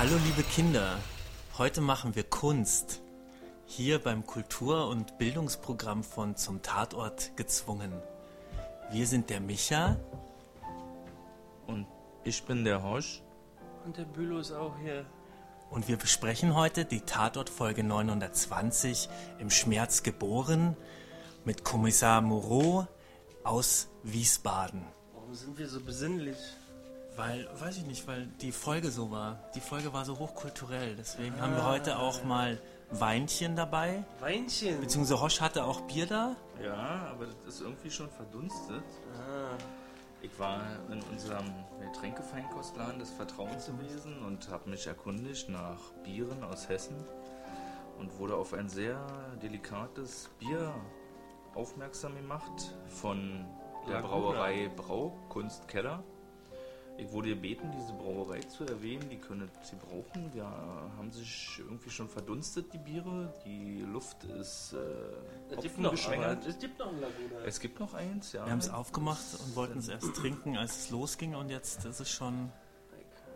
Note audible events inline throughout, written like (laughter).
Hallo liebe Kinder, heute machen wir Kunst. Hier beim Kultur- und Bildungsprogramm von Zum Tatort gezwungen. Wir sind der Micha. Und ich bin der Hosch. Und der Bülow ist auch hier. Und wir besprechen heute die Tatort-Folge 920 im Schmerz geboren mit Kommissar Moreau aus Wiesbaden. Warum sind wir so besinnlich? Weil, weiß ich nicht, weil die Folge so war. Die Folge war so hochkulturell. Deswegen haben wir heute auch mal Weinchen dabei. Weinchen. Beziehungsweise Hosch hatte auch Bier da. Ja, aber das ist irgendwie schon verdunstet. Ah, Ich war in unserem Getränkefeinkostladen des Vertrauens gewesen und habe mich erkundigt nach Bieren aus Hessen und wurde auf ein sehr delikates Bier aufmerksam gemacht von der. Brauerei Braukunstkeller. Ich wurde gebeten, diese Brauerei zu erwähnen, die können sie brauchen. Wir haben sich irgendwie schon verdunstet, die Biere. Die Luft ist äh, es gibt noch, aber hopfengeschwängert. es gibt noch ein Laguna. Es gibt noch eins, ja. Wir haben es aufgemacht und wollten es erst trinken, als es losging. Und jetzt ist es schon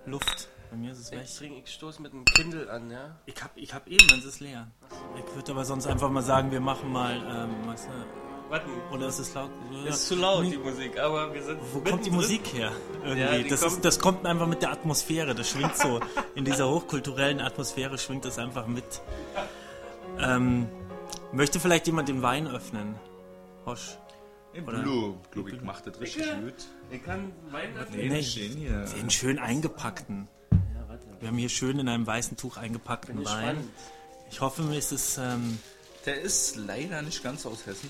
Luft. Bei mir ist es weg. Ich, trinke, ich stoße mit einem Kindle an, ja? Ich hab, ich hab eben, dann ist es leer. Ich würde aber sonst einfach mal sagen, wir machen mal, ähm, weißt du, Warten. oder ist es laut? Ist zu laut, die Musik, aber wir sind. Wo kommt die. Musik her? Irgendwie. Ja, das, kommt- ist, das kommt einfach mit der Atmosphäre. Das schwingt so. In dieser hochkulturellen Atmosphäre schwingt das einfach mit. Ähm, möchte vielleicht jemand den Wein öffnen? Hosch. Oder- Blue, glaube ich, macht das richtig Ja. gut. Ich kann Wein öffnen. Nee, hier. Den schön eingepackten. Ja, warte. Wir haben hier schön in einem weißen Tuch eingepackten ich Wein. spannend. Ich hoffe, mir ist es ähm, Der ist leider nicht ganz aus Hessen,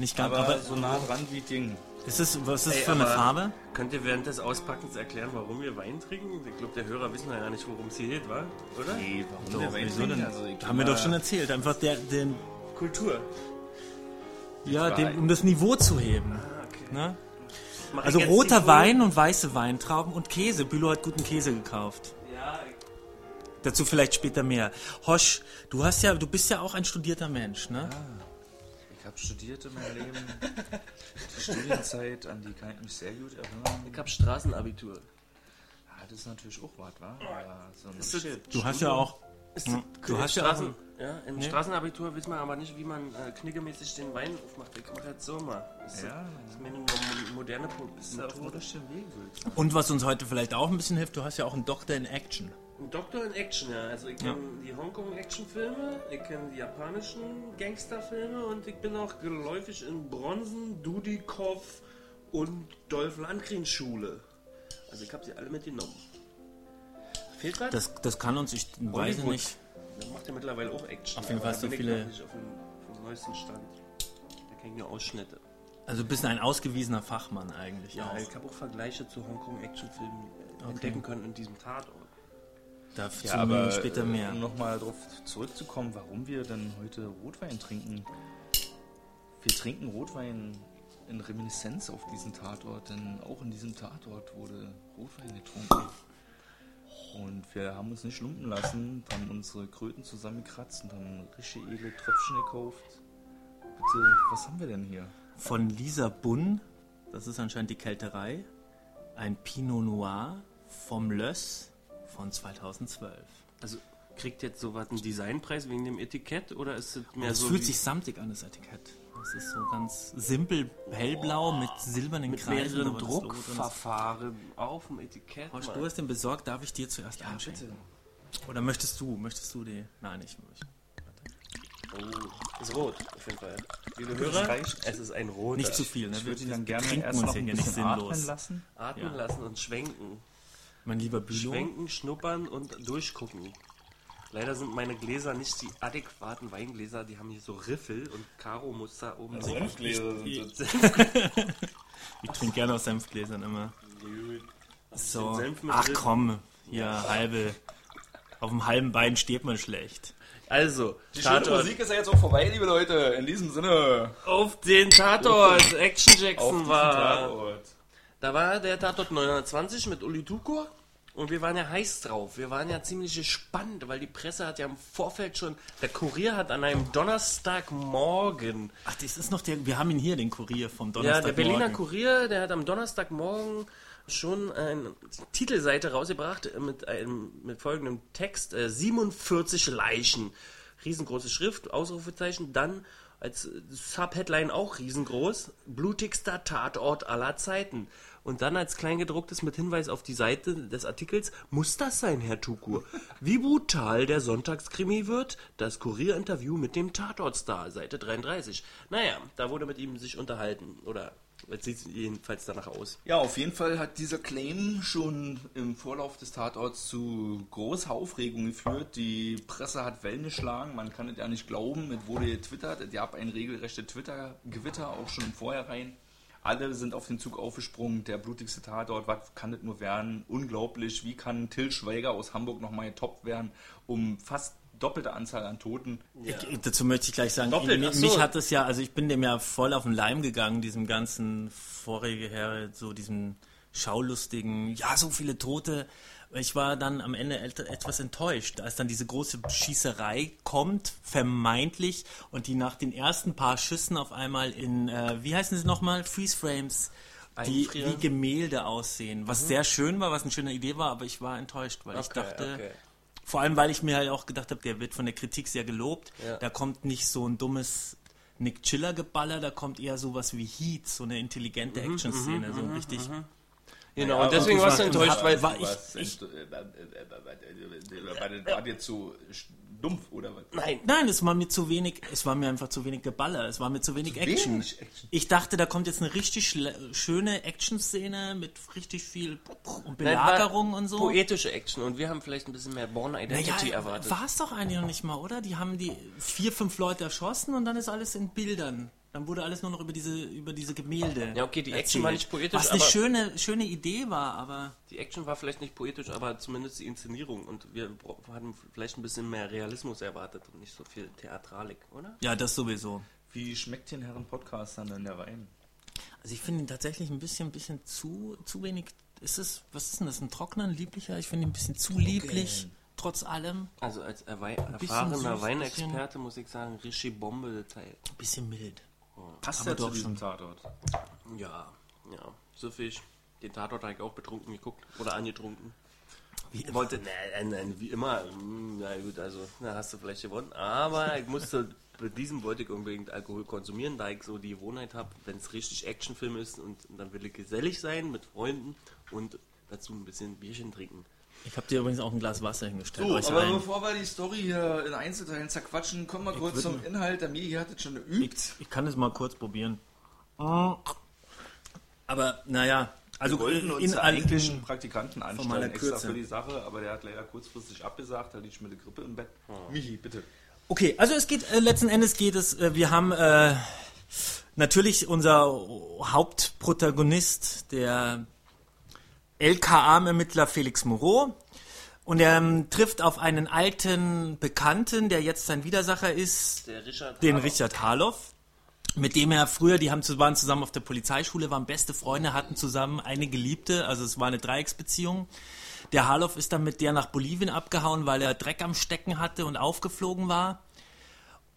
nicht ganz. aber, Aber, so nah dran wie Ding. ist es, was ist Ey, für eine Farbe? Könnt ihr während des Auspackens erklären, warum wir Wein trinken? Ich glaube, der Hörer wissen ja gar nicht, worum es hier geht, wa? Oder? Nee, warum Doch, der Wein trinken? denn? Also, Haben wir doch schon erzählt. Einfach der, den, Kultur. ja, den, um das Niveau zu heben. Ah, okay. Ne? Also roter Wein und weiße Weintrauben und Käse. Bülow hat guten Käse gekauft. Ja, Dazu vielleicht später mehr. Hosch, du hast ja, du bist ja auch ein studierter Mensch, ne? Ich habe studiert in meinem Leben. Die Studienzeit, an die kann ich mich sehr gut erinnern. ich hab Straßenabitur. Ja, das ist natürlich auch was, wa? Aber so ein richtiges Du hast ja auch, Ist das- du im hast ja Straßen, auch ja, im Nee. Straßenabitur wissen wir aber nicht, wie man äh, knickemäßig den Wein aufmacht. Ich mach jetzt so mal. Ist Ja, das ist mir eine mo- moderne ja Methode. und was uns heute vielleicht auch ein bisschen hilft, du hast ja auch einen Doktor in Action. Ein Doktor in Action, ja. Also ich kenne die Hongkong-Action-Filme, ich kenne die japanischen Gangsterfilme und ich bin auch geläufig in Bronzen, Dudikoff und Dolph Lundgren-Schule. Also ich habe sie alle mitgenommen. Fehlt was? Das, das kann uns, ich weiß nicht. Der macht ja mittlerweile auch Action. Auf jeden Fall ich viele- nicht auf dem, auf dem neuesten Stand. Da kenne ich nur Ausschnitte. Also du bist ein ausgewiesener Fachmann eigentlich Ja, auch. ich habe auch Vergleiche zu Hongkong-Action-Filmen äh, entdecken können in diesem Tatort. Dazu Ja, aber später mehr. um nochmal darauf zurückzukommen, warum wir denn heute Rotwein trinken. Wir trinken Rotwein in Reminiszenz auf diesen Tatort, denn auch in diesem Tatort wurde Rotwein getrunken. Und wir haben uns nicht lumpen lassen, haben unsere Kröten zusammengekratzt und haben richtig edle Tröpfchen gekauft. Bitte, was haben wir denn hier? Von Lisa Bunn, das ist anscheinend die Kälterei, ein Pinot Noir vom Löss von 2012. Also kriegt jetzt sowas einen Designpreis wegen dem Etikett oder ist es mehr Es so fühlt wie- sich samtig an, das Etikett. Es ist so ganz simpel hellblau mit silbernen mit Kreisen. mehreren Druckverfahren auf dem Etikett? Horst, du hast den besorgt, darf ich dir zuerst einschenken? Oder möchtest du? Möchtest du die? Nein, ich möchte. Oh, ist rot, auf jeden Fall. Liebe Hörer, es ist ein roter. Nicht zu viel, ne? Ich würde ihn dann gerne erst noch ein bisschen sinnlos. atmen lassen. Atmen Ja. lassen und schwenken. Mein lieber Bülow. Schwenken, schnuppern und durchgucken. Leider sind meine Gläser nicht die adäquaten Weingläser, die haben hier so Riffel und Karo-Muster oben. Senfgläser sind das. (laughs) Ich trinke gerne aus Senfgläsern immer. So. Senf Ach komm, ja, halbe. Auf dem halben Bein steht man schlecht. Also, Die schöne Tatort. Musik ist ja jetzt auch vorbei, liebe Leute. In diesem Sinne. Auf den Tatort. Action Jackson war. Tatort. Da war der Tatort 920 mit Uli Tukur. Und wir waren ja heiß drauf. Wir waren ja ziemlich gespannt, weil die Presse hat ja im Vorfeld schon, der Kurier hat an einem Donnerstagmorgen. Ach, das ist noch der, wir haben ihn hier, den Kurier vom Ja, Donnerstag. der Berliner Kurier, der hat am Donnerstagmorgen schon eine Titelseite rausgebracht mit, einem, mit folgendem Text: äh, 47 Leichen. Riesengroße Schrift, Ausrufezeichen. Dann als Subheadline auch riesengroß: blutigster Tatort aller Zeiten. Und dann als Kleingedrucktes mit Hinweis auf die Seite des Artikels: Muss das sein, Herr Tukur? Wie brutal der Sonntagskrimi wird? Das Kurierinterview mit dem Tatortstar, Seite 33. Naja, da wurde mit ihm sich unterhalten. Oder es sieht jedenfalls danach aus. Ja, auf jeden Fall hat dieser Claim schon im Vorlauf des Tatorts zu großer Aufregung geführt. Die Presse hat Wellen geschlagen, man kann es ja nicht glauben. Es wurde getwittert, es gab ein regelrechte Twitter-Gewitter auch schon im Vorhinein. Alle sind auf den Zug aufgesprungen, der blutigste Tatort, was kann das nur werden? Unglaublich, wie kann Till Schweiger aus Hamburg nochmal getoppt werden, um fast doppelte Anzahl an Toten. Ich, dazu möchte ich gleich sagen, Doppelt, mich, so. mich hat es ja, also ich bin dem ja voll auf den Leim gegangen, diesem ganzen vorige her, so diesem schaulustigen, ja, so viele Tote. Ich war dann am Ende et- etwas enttäuscht, als dann diese große Schießerei kommt, vermeintlich, und die nach den ersten paar Schüssen auf einmal in, äh, wie heißen sie nochmal, Freeze Frames, die wie Gemälde aussehen, was sehr schön war, was eine schöne Idee war, aber ich war enttäuscht, weil ich Okay, dachte, okay. Vor allem, weil ich mir halt auch gedacht habe, der wird von der Kritik sehr gelobt. Ja. Da kommt nicht so ein dummes Nick Chiller Geballer, da kommt eher sowas wie Heat, so eine intelligente Mhm, Action-Szene, so richtig. Genau, und deswegen warst du enttäuscht, hab- weil war ich- ich- äh, äh, äh, War dir zu dumpf oder was? Nein, Nein, es war mir zu wenig, es war mir einfach zu wenig Geballer, es war mir zu wenig Action. wenig Action. Ich dachte, da kommt jetzt eine richtig schöne Action-Szene mit richtig viel und Nein, Belagerung und so. Poetische Action und wir haben vielleicht ein bisschen mehr Born Identity Naja, erwartet. war es doch eigentlich noch nicht mal, oder? Die haben die vier, fünf Leute erschossen und dann ist alles in Bildern. Dann wurde alles nur noch über diese, über diese Gemälde. Ja, okay, die Action erzählt. war nicht poetisch, Was eine aber- schöne, schöne Idee war, aber. Die Action war vielleicht nicht poetisch, aber zumindest die Inszenierung und wir hatten vielleicht ein bisschen mehr Realismus erwartet und nicht so viel Theatralik, oder? Ja, das sowieso. Wie schmeckt den Herren Podcastern denn der Wein? Also ich finde ihn tatsächlich ein bisschen, ein bisschen zu, zu wenig. Ist es, was ist denn das? Ein trockener, ein lieblicher? Ich finde ihn ein bisschen zu lieblich, trotz allem. Also als erwei- erfahrener Weinexperte muss ich sagen, Rishi Bombe Detail. Ein bisschen mild. Passt Aber ja zu doch diesem schon. Tatort. Ja, ja, süffig. Den Tatort habe ich auch betrunken geguckt oder angetrunken. Wie immer. Wollte, nein, nein, wie immer. Hm, Na gut, also, da hast du vielleicht gewonnen. Aber ich musste, bei diesem wollte ich unbedingt Alkohol konsumieren, da ich so die Gewohnheit habe, wenn es richtig Actionfilm ist und dann will ich gesellig sein mit Freunden und dazu ein bisschen Bierchen trinken. Ich habe dir übrigens auch ein Glas Wasser hingestellt. So, aber allen. bevor wir die Story hier in Einzelteilen zerquatschen, kommen wir kurz zum Inhalt. Der Migi hat es schon geübt. Ich kann es mal kurz probieren. Aber naja, also Wir wollten uns in einen allen eigentlichen Praktikanten anstellen, extra Kürze. für die Sache, aber der hat leider kurzfristig abgesagt, da liegt schon mit der Grippe im Bett. Michi, bitte. Okay, also es geht, äh, letzten Endes geht es, äh, wir haben äh, natürlich unser Hauptprotagonist, der LKA-Ermittler Felix Moreau. Und er ähm, trifft auf einen alten Bekannten, der jetzt sein Widersacher ist, Richard den Haber. Richard Harloff, mit dem er früher, die haben, waren zusammen auf der Polizeischule, waren beste Freunde, hatten zusammen eine Geliebte, also es war eine Dreiecksbeziehung. Der Harloff ist dann mit der nach Bolivien abgehauen, weil er Dreck am Stecken hatte und aufgeflogen war.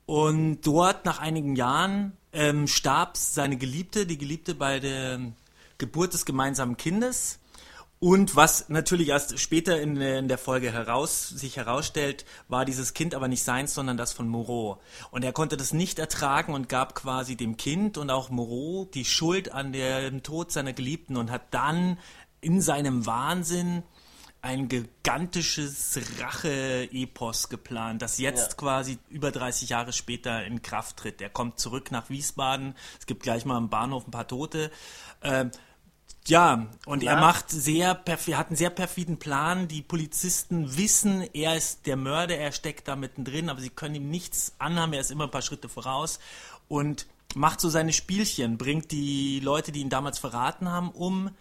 Und dort, nach einigen Jahren, ähm, starb seine Geliebte, die Geliebte bei der Geburt des gemeinsamen Kindes. Und was natürlich erst später in, der- in der Folge heraus, sich herausstellt, war dieses Kind aber nicht seins, sondern das von Moreau. Und er konnte das nicht ertragen und gab quasi dem Kind und auch Moreau die Schuld an dem Tod seiner Geliebten und hat dann in seinem Wahnsinn ein gigantisches Rache-Epos geplant, das jetzt Ja. quasi über 30 Jahre später in Kraft tritt. Er kommt zurück nach Wiesbaden. Es gibt gleich mal am Bahnhof ein paar Tote. Ähm, ja, und er Ja. macht sehr, er hat einen sehr perfiden Plan. Die Polizisten wissen, er ist der Mörder, er steckt da mittendrin, aber sie können ihm nichts anhaben, er ist immer ein paar Schritte voraus und macht so seine Spielchen, bringt die Leute, die ihn damals verraten haben, um,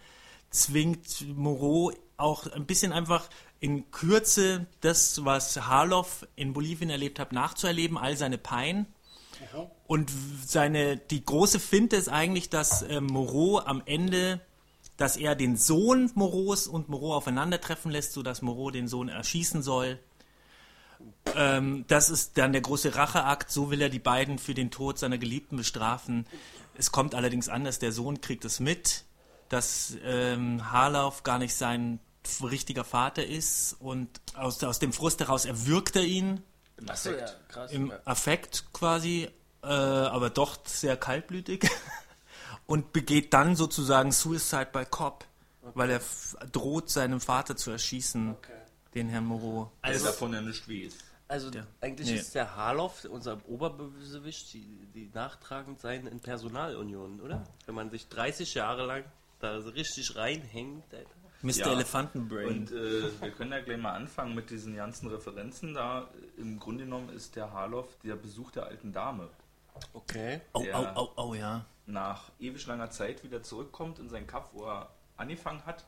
zwingt Moreau auch ein bisschen einfach in Kürze das, was Harloff in Bolivien erlebt hat, nachzuerleben, all seine Pein. Und seine, die große Finte ist eigentlich, dass äh, Moreau am Ende dass er den Sohn Moreaus und Moreau aufeinandertreffen lässt, sodass Moreau den Sohn erschießen soll. Ähm, das ist dann der große Racheakt. So will er die beiden für den Tod seiner Geliebten bestrafen. Es kommt allerdings anders. Der Sohn kriegt es mit, dass ähm, Harlauf gar nicht sein richtiger Vater ist und aus, aus dem Frust heraus erwürgt er ihn Im Achso, ja, Affekt. krass. im ja. Affekt quasi, äh, aber doch sehr kaltblütig (laughs) und begeht dann sozusagen Suicide by Cop, weil er f- droht, seinen Vater zu erschießen, Okay. den Herrn Moreau. Der Also, davon ja nicht weiß. also Der- eigentlich nee. ist der Harloff, unser Oberbösewicht, die, die nachtragend sein in Personalunion, oder? Wenn man sich 30 Jahre lang da so richtig reinhängt. Alter. Mr. Ja. Elefantenbrain. Und äh, wir können ja gleich mal anfangen mit diesen ganzen Referenzen. Da im Grunde genommen ist der Harloff der Besuch der alten Dame. Okay. oh, der- oh, oh, oh, ja. Nach ewig langer Zeit wieder zurückkommt in sein Kaff, wo er angefangen hat.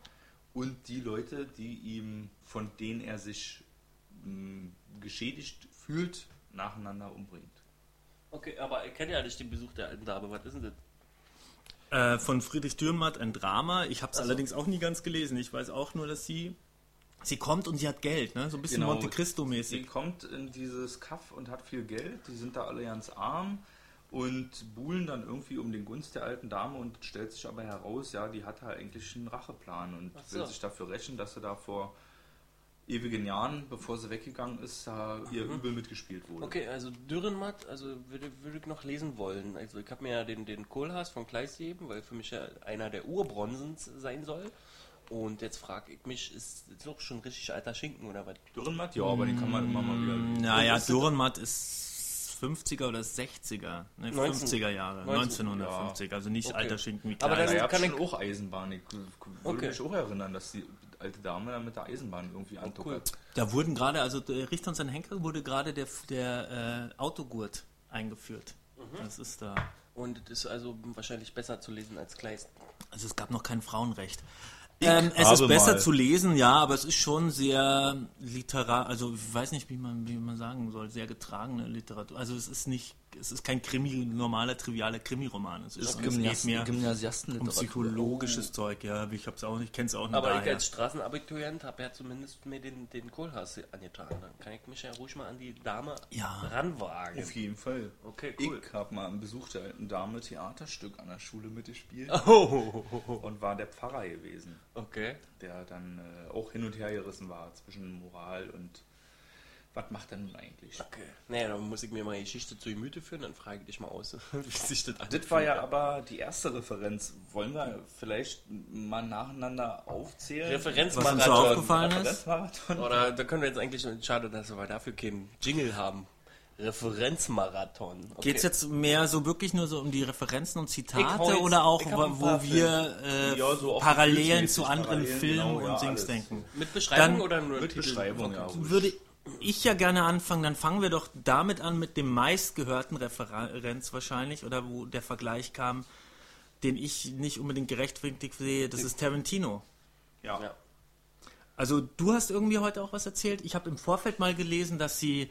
Und die Leute, die ihm, von denen er sich mh, geschädigt fühlt, nacheinander umbringt. Okay, aber ich kenne ja nicht den Besuch der alten Dame. Was ist denn das? Äh, von Friedrich Dürrenmatt ein Drama. Ich habe es Ach so. allerdings auch nie ganz gelesen. Ich weiß auch nur, dass sie sie kommt und sie hat Geld, ne? So ein bisschen Genau. Monte Cristo Sie mäßig. kommt in dieses Kaff und hat viel Geld. Die sind da alle ganz arm und buhlen dann irgendwie um den Gunst der alten Dame und stellt sich aber heraus, ja, die hat halt eigentlich einen Racheplan und so. will sich dafür rächen, dass sie da vor ewigen Jahren, bevor sie weggegangen ist, da ihr übel mitgespielt wurde. Mhm. Okay, also Dürrenmatt, also würde, würde ich noch lesen wollen. Also ich habe mir ja den, den Kohlhaas von Kleist gegeben, weil für mich ja einer der Urbronzens sein soll. Und jetzt frage ich mich, ist das doch schon richtig alter Schinken oder was? Dürrenmatt? Ja, aber den kann man immer mal wieder. Naja, ist das- Dürrenmatt ist 50er oder 60er, ne, 19 50er Jahre, 19, 1950, also nicht Okay. alter Schinken wie Aber Kleist. das- Da gab kann ich- auch Eisenbahn. Ich würde Okay. mich auch erinnern, dass die alte Dame da mit der Eisenbahn irgendwie cool. antuckert. Da wurden gerade, also der Richter und sein Henker wurde gerade der, der äh, Autogurt eingeführt. Mhm. Das ist da. Und das ist also wahrscheinlich besser zu lesen als Kleist. Also es gab noch kein Frauenrecht. Ähm, es ist besser mal. zu lesen, ja, aber es ist schon sehr literar, also ich weiß nicht, wie man, wie man sagen soll, sehr getragene Literatur. Also es ist nicht, es ist kein Krimi, normaler, trivialer Krimiroman. Es ist, es geht mehr um psychologisches Zeug, ja, ich hab's auch nicht, kenn's auch nicht Aber ich daher. als Straßenabiturient habe ja zumindest mir den, den Kohlhaas angetan. Dann kann ich mich ja ruhig mal an die Dame Ja. ranwagen. Auf jeden Fall. Okay, cool. Ich habe mal einen Besuch der alten Dame Theaterstück an der Schule mitgespielt (laughs) Oh, und war der Pfarrer gewesen, okay. der dann äh, auch hin und her gerissen war zwischen Moral und was macht er nun eigentlich? Okay. Naja, dann muss ich mir mal Geschichte zu Gemüte führen, dann frage ich dich mal aus, (laughs) wie sich das Das war ja aber die erste Referenz. Wollen wir vielleicht mal nacheinander aufzählen? Was uns so Referenzmarathon. aufgefallen ist? Referenzmarathon? Oder da können wir jetzt eigentlich, schade, dass wir dafür keinen Jingle haben. Referenzmarathon. Okay. Geht's jetzt mehr so wirklich nur so um die Referenzen und Zitate oder auch, wo wir äh, Ja, so Parallelen zu anderen Parallelen, Filmen genau, ja, und Dings alles. denken? Mit Beschreibung Dann- oder nur Mit Titel? Beschreibung, ja. Würde ich ja gerne anfangen, dann fangen wir doch damit an mit dem meistgehörten Referenz wahrscheinlich oder wo der Vergleich kam, den ich nicht unbedingt gerechtfertigt sehe, das ist Tarantino. Ja. Ja. Also du hast irgendwie heute auch was erzählt. Ich habe im Vorfeld mal gelesen, dass sie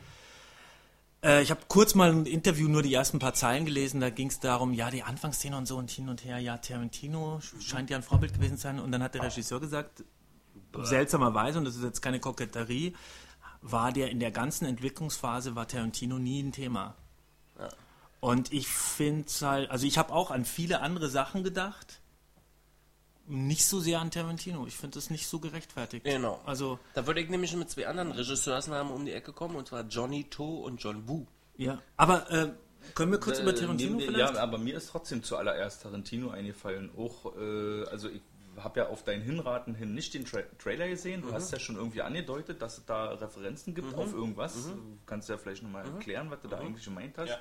äh, ich habe kurz mal ein Interview, nur die ersten paar Zeilen gelesen, da ging es darum, ja, die Anfangsszene und so und hin und her, ja, Tarantino scheint ja ein Vorbild gewesen zu sein. Und dann hat der Regisseur gesagt, seltsamerweise, und das ist jetzt keine Koketterie, war der in der ganzen Entwicklungsphase, war Tarantino nie ein Thema. Ja. Und ich finde halt, also ich habe auch an viele andere Sachen gedacht, nicht so sehr an Tarantino. Ich finde das nicht so gerechtfertigt. Genau. Also, Da würde ich nämlich mit zwei anderen Regisseursnamen um die Ecke kommen, und zwar Johnny To und John Woo. ja. Aber äh, können wir kurz über Tarantino nee, vielleicht? Ja, aber mir ist trotzdem zuallererst Tarantino eingefallen. Auch, äh, also ich habe ja auf dein Hinraten hin nicht den Tra Trailer gesehen. Du hast ja schon irgendwie angedeutet, dass es da Referenzen gibt auf irgendwas. Du kannst ja vielleicht nochmal erklären, was du da eigentlich gemeint hast. Ja.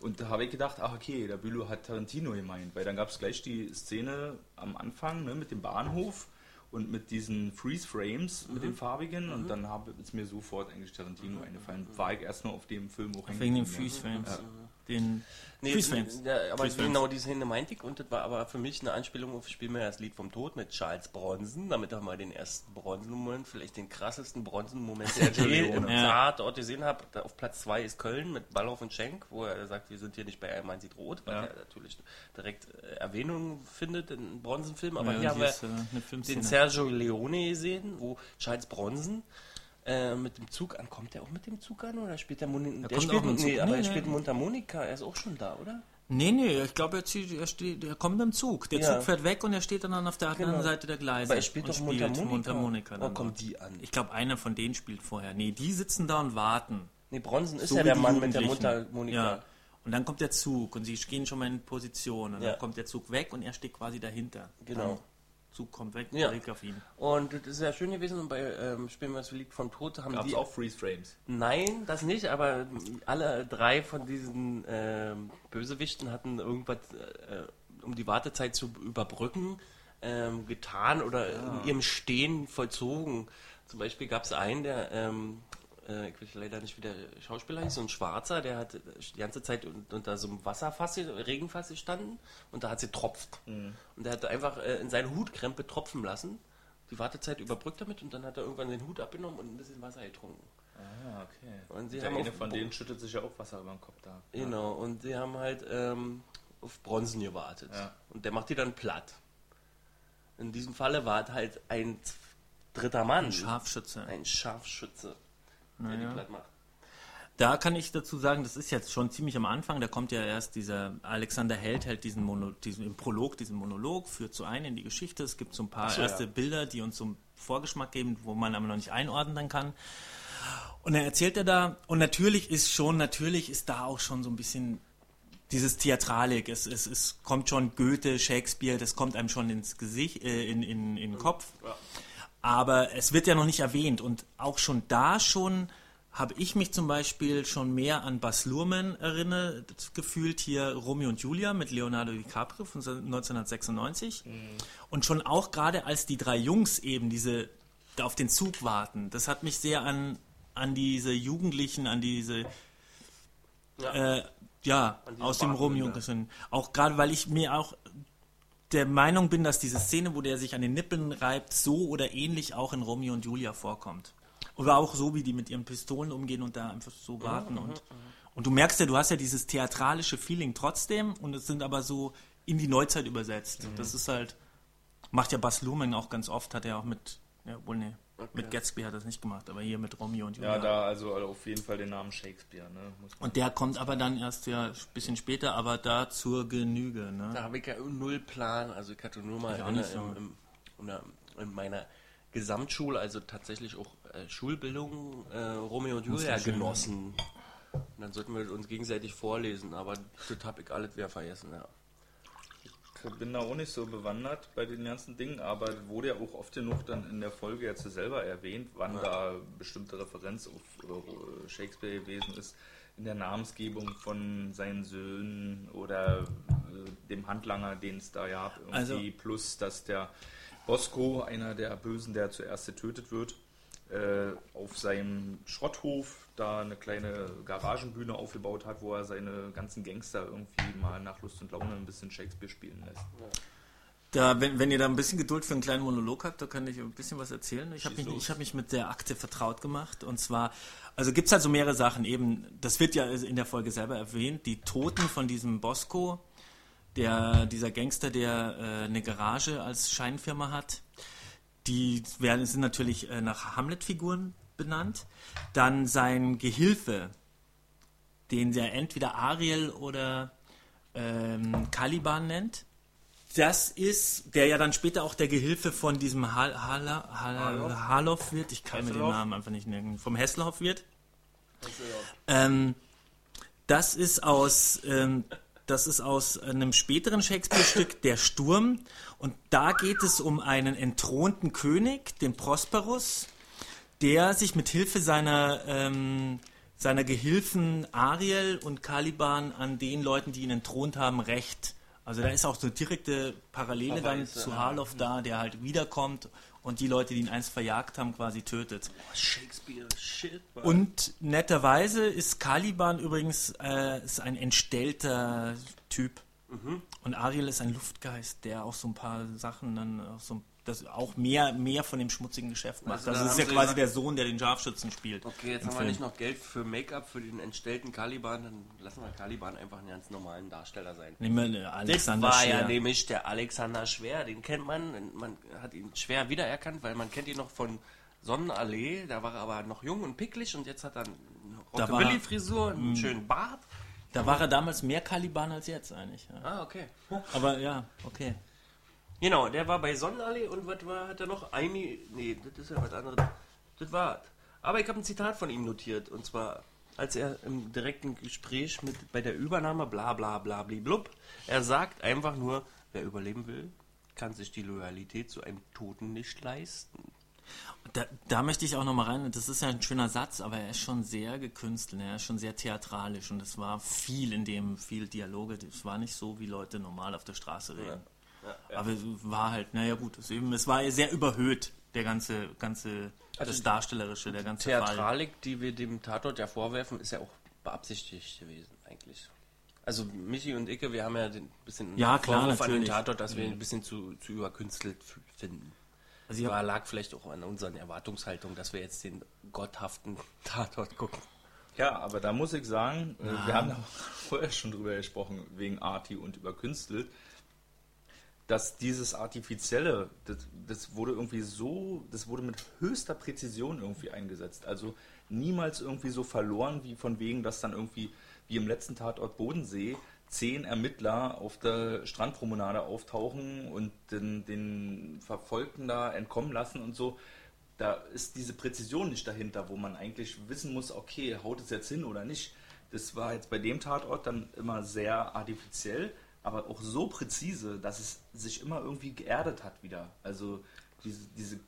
Und da habe ich gedacht, ach okay, der Bülow hat Tarantino gemeint, weil dann gab es gleich die Szene am Anfang ne, mit dem Bahnhof und mit diesen Freeze-Frames, mit den farbigen und dann habe ist mir sofort eigentlich Tarantino eingefallen. War ich erst nur auf dem Film auch Wegen den geblieben, ja. Freeze-Frames. Ja. Den Nee, Freeze Frames. Ja, aber Freeze genau die ich und das war aber für mich eine Anspielung auf Spiel mir das Lied vom Tod mit Charles Bronson. Damit haben wir den ersten Bronson-Moment, vielleicht den krassesten Bronson-Moment, ich je im Ja. Tatort gesehen habe. Da Auf Platz 2 ist Köln mit Ballhoff und Schenk, wo er sagt, wir sind hier nicht bei Einmal sieht rot, weil Ja. er natürlich direkt äh, Erwähnung findet in einem Bronson-Film. Aber Ja, hier haben wir ist, äh, den Sergio Leone gesehen, wo Charles Bronson äh, mit dem Zug an. Kommt der auch mit dem Zug an oder spielt der Mundharmonika? Der kommt spielt, auch mit dem nee, Zug. aber Nee, er nee. spielt Mundharmonika. Er ist auch schon da, oder? Nee, nee, ich glaube, er, er, steht, er kommt im Zug. Der Ja. Zug fährt weg und er steht dann auf der anderen Genau. Seite der Gleise. Aber er spielt doch Mundharmonika. Mundharmonika dann kommt die an? Ich glaube, einer von denen spielt vorher. Nee, die sitzen da und warten. Nee, Bronson ist So ja der Mann mit der. Mundharmonika. Ja. Und dann kommt der Zug und sie gehen schon mal in Position. Und Ja. dann kommt der Zug weg und er steht quasi dahinter. Genau. Der Zug kommt weg, Ja. Ihn. Und das ist ja schön gewesen. Und bei ähm, Spielen wir das Lied vom Tod haben Gab es die. auch Freeze Frames. Nein, das nicht, aber alle drei von diesen ähm, Bösewichten hatten irgendwas, äh, um die Wartezeit zu überbrücken, ähm, getan oder in ihrem Stehen vollzogen. Zum Beispiel gab es einen, der, ähm, äh, ich weiß leider nicht, wie der Schauspieler hieß, so ein Schwarzer, der hat die ganze Zeit un- unter so einem Wasserfass, Regenfass gestanden und da hat sie tropft. Und der hat einfach äh, in seine Hutkrempe tropfen lassen. Die Wartezeit überbrückt damit und dann hat er irgendwann den Hut abgenommen und ein bisschen Wasser getrunken. Ah, okay. Und sie der haben eine von denen schüttet sich ja auch Wasser über den Kopf da. Genau, und die haben halt ähm, auf Bronzen gewartet. Ja. Und der macht die dann platt. In diesem Falle war es halt ein dritter Mann. Ein Scharfschütze. Ein Scharfschütze, der die Naja. platt macht. Da kann ich dazu sagen, das ist jetzt schon ziemlich am Anfang. Da kommt ja erst dieser Alexander Held hält diesen, Mono, diesen im Prolog, diesen Monolog, führt so ein in die Geschichte. Es gibt so ein paar so, erste ja. Bilder, die uns so einen Vorgeschmack geben, wo man aber noch nicht einordnen kann. Und dann erzählt er da, und natürlich ist schon, natürlich ist da auch schon so ein bisschen dieses Theatralik. Es, es, es kommt schon Goethe, Shakespeare, das kommt einem schon ins Gesicht, äh, in, in, in den Kopf. Aber es wird ja noch nicht erwähnt. Und auch schon da schon habe ich mich zum Beispiel schon mehr an Bas Luhrmann erinnert gefühlt, hier Romeo und Julia mit Leonardo DiCaprio von 1996. Und schon auch gerade als die drei Jungs eben diese da auf den Zug warten, das hat mich sehr an, an diese Jugendlichen, an diese Ja. äh, ja, aus dem Romeo gesehen. Auch gerade, weil ich mir auch der Meinung bin, dass diese Szene, wo der sich an den Nippeln reibt, so oder ähnlich auch in Romeo und Julia vorkommt. Oder auch so, wie die mit ihren Pistolen umgehen und da einfach so warten. Und, und du merkst ja, du hast ja dieses theatralische Feeling trotzdem und es sind aber so in die Neuzeit übersetzt. Das ist halt, macht ja Bas Luhrmann auch ganz oft, hat er auch mit, ja, wohl nee, mit Gatsby hat er das nicht gemacht, aber hier mit Romeo und Julia. Ja, da also auf jeden Fall den Namen Shakespeare. Ne? Und der kommt aber dann erst ja ein bisschen später, aber da zur Genüge. Ne? Da habe ich ja null Plan. Also ich hatte nur mal in, so. im, im, in, meiner Gesamtschule, also tatsächlich auch äh, Schulbildung, äh, Romeo und Julia genossen. Und dann sollten wir uns gegenseitig vorlesen, aber das habe ich alles wieder vergessen. Ja. Ich bin da auch nicht so bewandert bei den ganzen Dingen, aber wurde ja auch oft genug dann in der Folge jetzt selber erwähnt, wann da bestimmte Referenz auf äh, Shakespeare gewesen ist, in der Namensgebung von seinen Söhnen oder äh, dem Handlanger, den es da gab, irgendwie, Also- plus dass der Bosco, einer der Bösen, der zuerst getötet wird, äh, auf seinem Schrotthof da eine kleine Garagenbühne aufgebaut hat, wo er seine ganzen Gangster irgendwie mal nach Lust und Laune ein bisschen Shakespeare spielen lässt. Da, wenn, wenn ihr da ein bisschen Geduld für einen kleinen Monolog habt, da kann ich ein bisschen was erzählen. Ich habe mich, ich hab mich mit der Akte vertraut gemacht. Und zwar, also gibt es halt so mehrere Sachen. Eben, das wird ja in der Folge selber erwähnt, die Toten von diesem Bosco, der, dieser Gangster, der äh, eine Garage als Scheinfirma hat. Die werden, sind natürlich äh, nach Hamlet-Figuren benannt. Dann sein Gehilfe, den der entweder Ariel oder ähm, Caliban nennt. Das ist, der ja dann später auch der Gehilfe von diesem Hal, Hala, Hala, Haloff wird. Ich kann mir den? Namen einfach nicht nennen. Vom Hesselhoff wird. Ähm, das ist aus, ähm, das ist aus einem späteren Shakespeare-Stück, Der Sturm. Und da geht es um einen entthronten König, den Prosperus, der sich mit Hilfe seiner, ähm, seiner Gehilfen Ariel und Caliban an den Leuten, die ihn entthront haben, rächt. Also da ist auch so direkte Parallele dann zu ja. Harloff da, der halt wiederkommt und die Leute, die ihn einst verjagt haben, quasi tötet. Oh, Shakespeare, shit. Und netterweise ist Caliban übrigens äh, ist ein entstellter Typ. Und Ariel ist ein Luftgeist, der auch so ein paar Sachen dann auch so das auch mehr, mehr von dem schmutzigen Geschäft macht. Also da das ist ja quasi gesagt- der Sohn, der den Scharfschützen spielt. Okay, jetzt haben wir Film. nicht noch Geld für Make-up für den entstellten Caliban, dann lassen wir Caliban einfach einen ganz normalen Darsteller sein. Nehmen wir äh, Das Alexander war ja Scheer. nämlich der Alexander Schwer, den kennt man, man hat ihn schwer wiedererkannt, weil man kennt ihn noch von Sonnenallee, da war er aber noch jung und picklig und jetzt hat er eine Rockabilly-Frisur, einen schönen Bart. Da war er damals mehr Caliban als jetzt eigentlich. Ja. Ah, okay. Aber ja, okay. Genau, der war bei Sonnenallee und was war, hat er noch? Amy, nee, das ist ja was anderes. Das war Aber ich habe ein Zitat von ihm notiert und zwar, als er im direkten Gespräch mit bei der Übernahme bla bla bla blub, er sagt einfach nur, wer überleben will, kann sich die Loyalität zu einem Toten nicht leisten. Da, da möchte ich auch noch mal rein. Das ist ja ein schöner Satz, aber er ist schon sehr gekünstelt. Er ist schon sehr theatralisch und es war viel in dem, viel Dialoge. Es war nicht so, wie Leute normal auf der Straße reden. Aber es war halt, naja gut, es, eben, es war sehr überhöht, der ganze, ganze, das Darstellerische, der ganze Fall. Theatralik, die wir dem Tatort ja vorwerfen, ist ja auch beabsichtigt gewesen eigentlich. Also Michi und Icke, wir haben ja ein bisschen Ja, klar, Vorwurf an den natürlich. Tatort, dass wir ihn ein bisschen zu, zu überkünstelt finden. Also ich Aber lag vielleicht auch an unseren Erwartungshaltungen, dass wir jetzt den gotthaften (laughs) Tatort gucken. Ja, aber da muss ich sagen, äh, wir haben (laughs) vorher schon drüber gesprochen, wegen Arti und überkünstelt, dass dieses Artifizielle, das, das wurde irgendwie so, das wurde mit höchster Präzision irgendwie eingesetzt. Also niemals irgendwie so verloren, wie von wegen, dass dann irgendwie, wie im letzten Tatort Bodensee, zehn Ermittler auf der Strandpromenade auftauchen und den, den Verfolgten da entkommen lassen und so da ist diese Präzision nicht dahinter, wo man eigentlich wissen muss, okay, haut es jetzt hin oder nicht. Das war jetzt bei dem Tatort dann immer sehr artifiziell, aber auch so präzise, dass es sich immer irgendwie geerdet hat wieder. Also diese, diese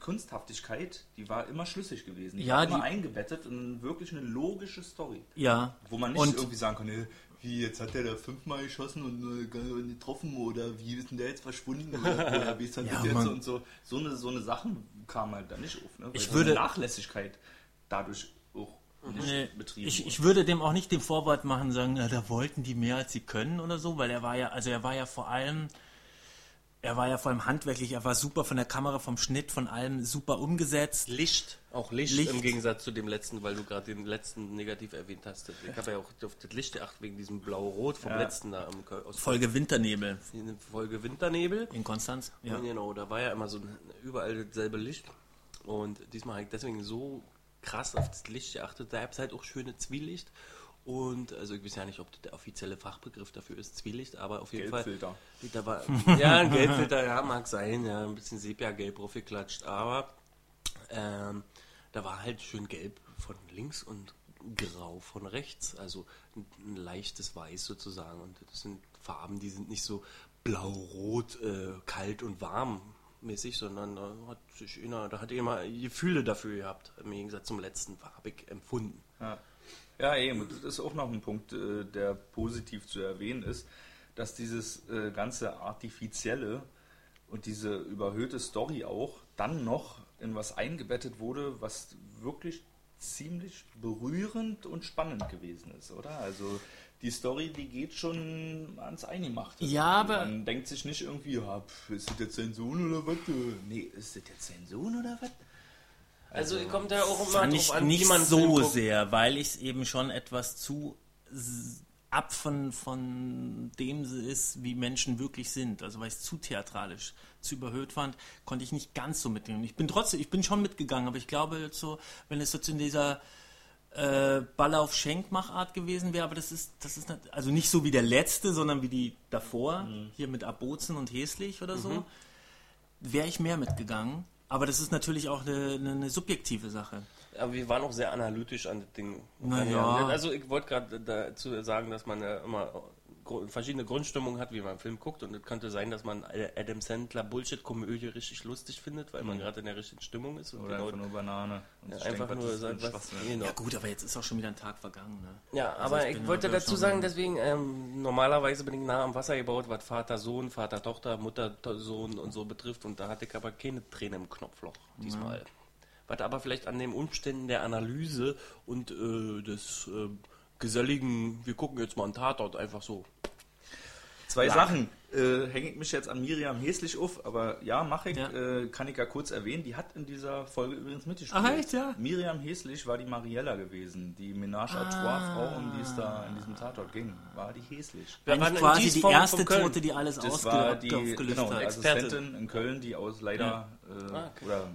Kunsthaftigkeit, die war immer schlüssig gewesen. Die Ja, war immer die- eingebettet in wirklich eine logische Story. ja. Wo man nicht Und- irgendwie sagen kann, "Äh, wie, jetzt hat der da fünfmal geschossen und äh, getroffen oder wie ist denn der jetzt verschwunden oder, (laughs) oder wie ist das Ja, jetzt man- und so. So eine, so eine Sachen kamen halt da nicht auf. Ne? Weil Ich so würde- Nachlässigkeit dadurch Nee, betrieben ich, ich würde dem auch nicht den Vorwort machen, sagen, na, da wollten die mehr als sie können oder so, weil er war ja, also er war ja vor allem, er war ja vor allem handwerklich, er war super von der Kamera, vom Schnitt, von allem super umgesetzt. Licht, auch Licht, Licht. im Gegensatz zu dem letzten, weil du gerade den letzten negativ erwähnt hast. Ich habe ja auch auf das Licht geachtet wegen diesem blau-rot vom Ja. letzten da im, aus Folge Winternebel in Folge Winternebel. in Konstanz. Ja. Und Genau, da war ja immer so überall dasselbe Licht. Und diesmal habe ich deswegen so krass auf das Licht geachtet. Da gibt es halt auch schöne Zwielicht. Und also ich weiß ja nicht, ob der offizielle Fachbegriff dafür ist, Zwielicht, aber auf jeden Gelbfilter. Fall. Da war, ja, ein Gelbfilter, ja, mag sein, ja, ein bisschen Sepia-Gelb draufgeklatscht, aber ähm, da war halt schön gelb von links und grau von rechts, also ein, ein leichtes Weiß sozusagen. Und das sind Farben, die sind nicht so blau-rot, äh, kalt und warm mäßig, sondern da hat sich einer, da hat immer Gefühle dafür gehabt, im Gegensatz zum letzten, habe ich empfunden. Ja. ja, eben. Das ist auch noch ein Punkt, äh, der positiv zu erwähnen ist, dass dieses äh, ganze Artifizielle und diese überhöhte Story auch dann noch in was eingebettet wurde, was wirklich ziemlich berührend und spannend gewesen ist, oder? Also die Story, die geht schon ans Eingemachte. Ja, aber- Man denkt sich nicht irgendwie, ja, pf, ist das jetzt sein Sohn oder was? Nee, ist das jetzt sein Sohn oder was? Also, kommt ja auch immer ich an, nicht so sehr, weil ich es eben schon etwas zu ab von, von dem ist, wie Menschen wirklich sind. Also weil ich es zu theatralisch, zu überhöht fand, konnte ich nicht ganz so mitnehmen. Ich bin trotzdem, ich bin schon mitgegangen, aber ich glaube so, wenn es jetzt in dieser äh, Ball auf Schenkmachart gewesen wäre, aber das ist, das ist nicht, also nicht so wie der letzte, sondern wie die davor, hier mit Abozen und Häslich oder so, wäre ich mehr mitgegangen. Aber das ist natürlich auch eine, eine, eine subjektive Sache. Aber wir waren auch sehr analytisch an das Ding. Na ja. Also ich wollte gerade dazu sagen, dass man ja immer verschiedene Grundstimmungen hat, wie man einen Film guckt. Und es könnte sein, dass man Adam Sandler Bullshit-Komödie richtig lustig findet, weil man gerade in der richtigen Stimmung ist. Und Mhm. Oder genau, einfach nur Banane. Und ja, einfach denkt, nur ein was. Genau. Ja gut, aber jetzt ist auch schon wieder ein Tag vergangen. Ne? Ja, Also aber ich wollte dazu sagen, deswegen, ähm, normalerweise bin ich nah am Wasser gebaut, was Vater-Sohn, Vater-Tochter, Mutter-Sohn und so betrifft. Und da hatte ich aber keine Träne im Knopfloch diesmal. Was aber vielleicht an den Umständen der Analyse und äh, des äh, geselligen, wir gucken jetzt mal einen Tatort, einfach so. Zwei Lag. Sachen. Äh, Hänge ich mich jetzt an Miriam Häslich auf, aber ja, mache ich. Ja. Äh, kann ich ja kurz erwähnen. Die hat in dieser Folge übrigens mitgespielt. Ach, echt, ja? Miriam Häslich war die Mariella gewesen. Die Ménage à Trois Frau, um die es da in diesem Tatort ging. War die Häslich. Wir waren in quasi die vom- erste. Tote, die alles Das war die, aufgelöst genau, die hat. Expertin. Assistentin in Köln, die aus leider äh, Ah, okay. oder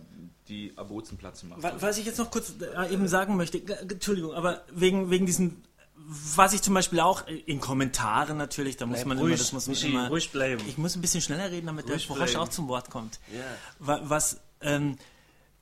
die Abbotzenplatz gemacht Wa- hat. Was ich jetzt noch kurz äh, eben sagen möchte, Entschuldigung, aber wegen, wegen diesen, was ich zum Beispiel auch äh, in Kommentaren natürlich, da muss man immer, das muss man Michi, immer, ruhig bleiben. ich muss ein bisschen schneller reden, damit Ruhig der Frosch auch zum Wort kommt. Wa- Was, ähm,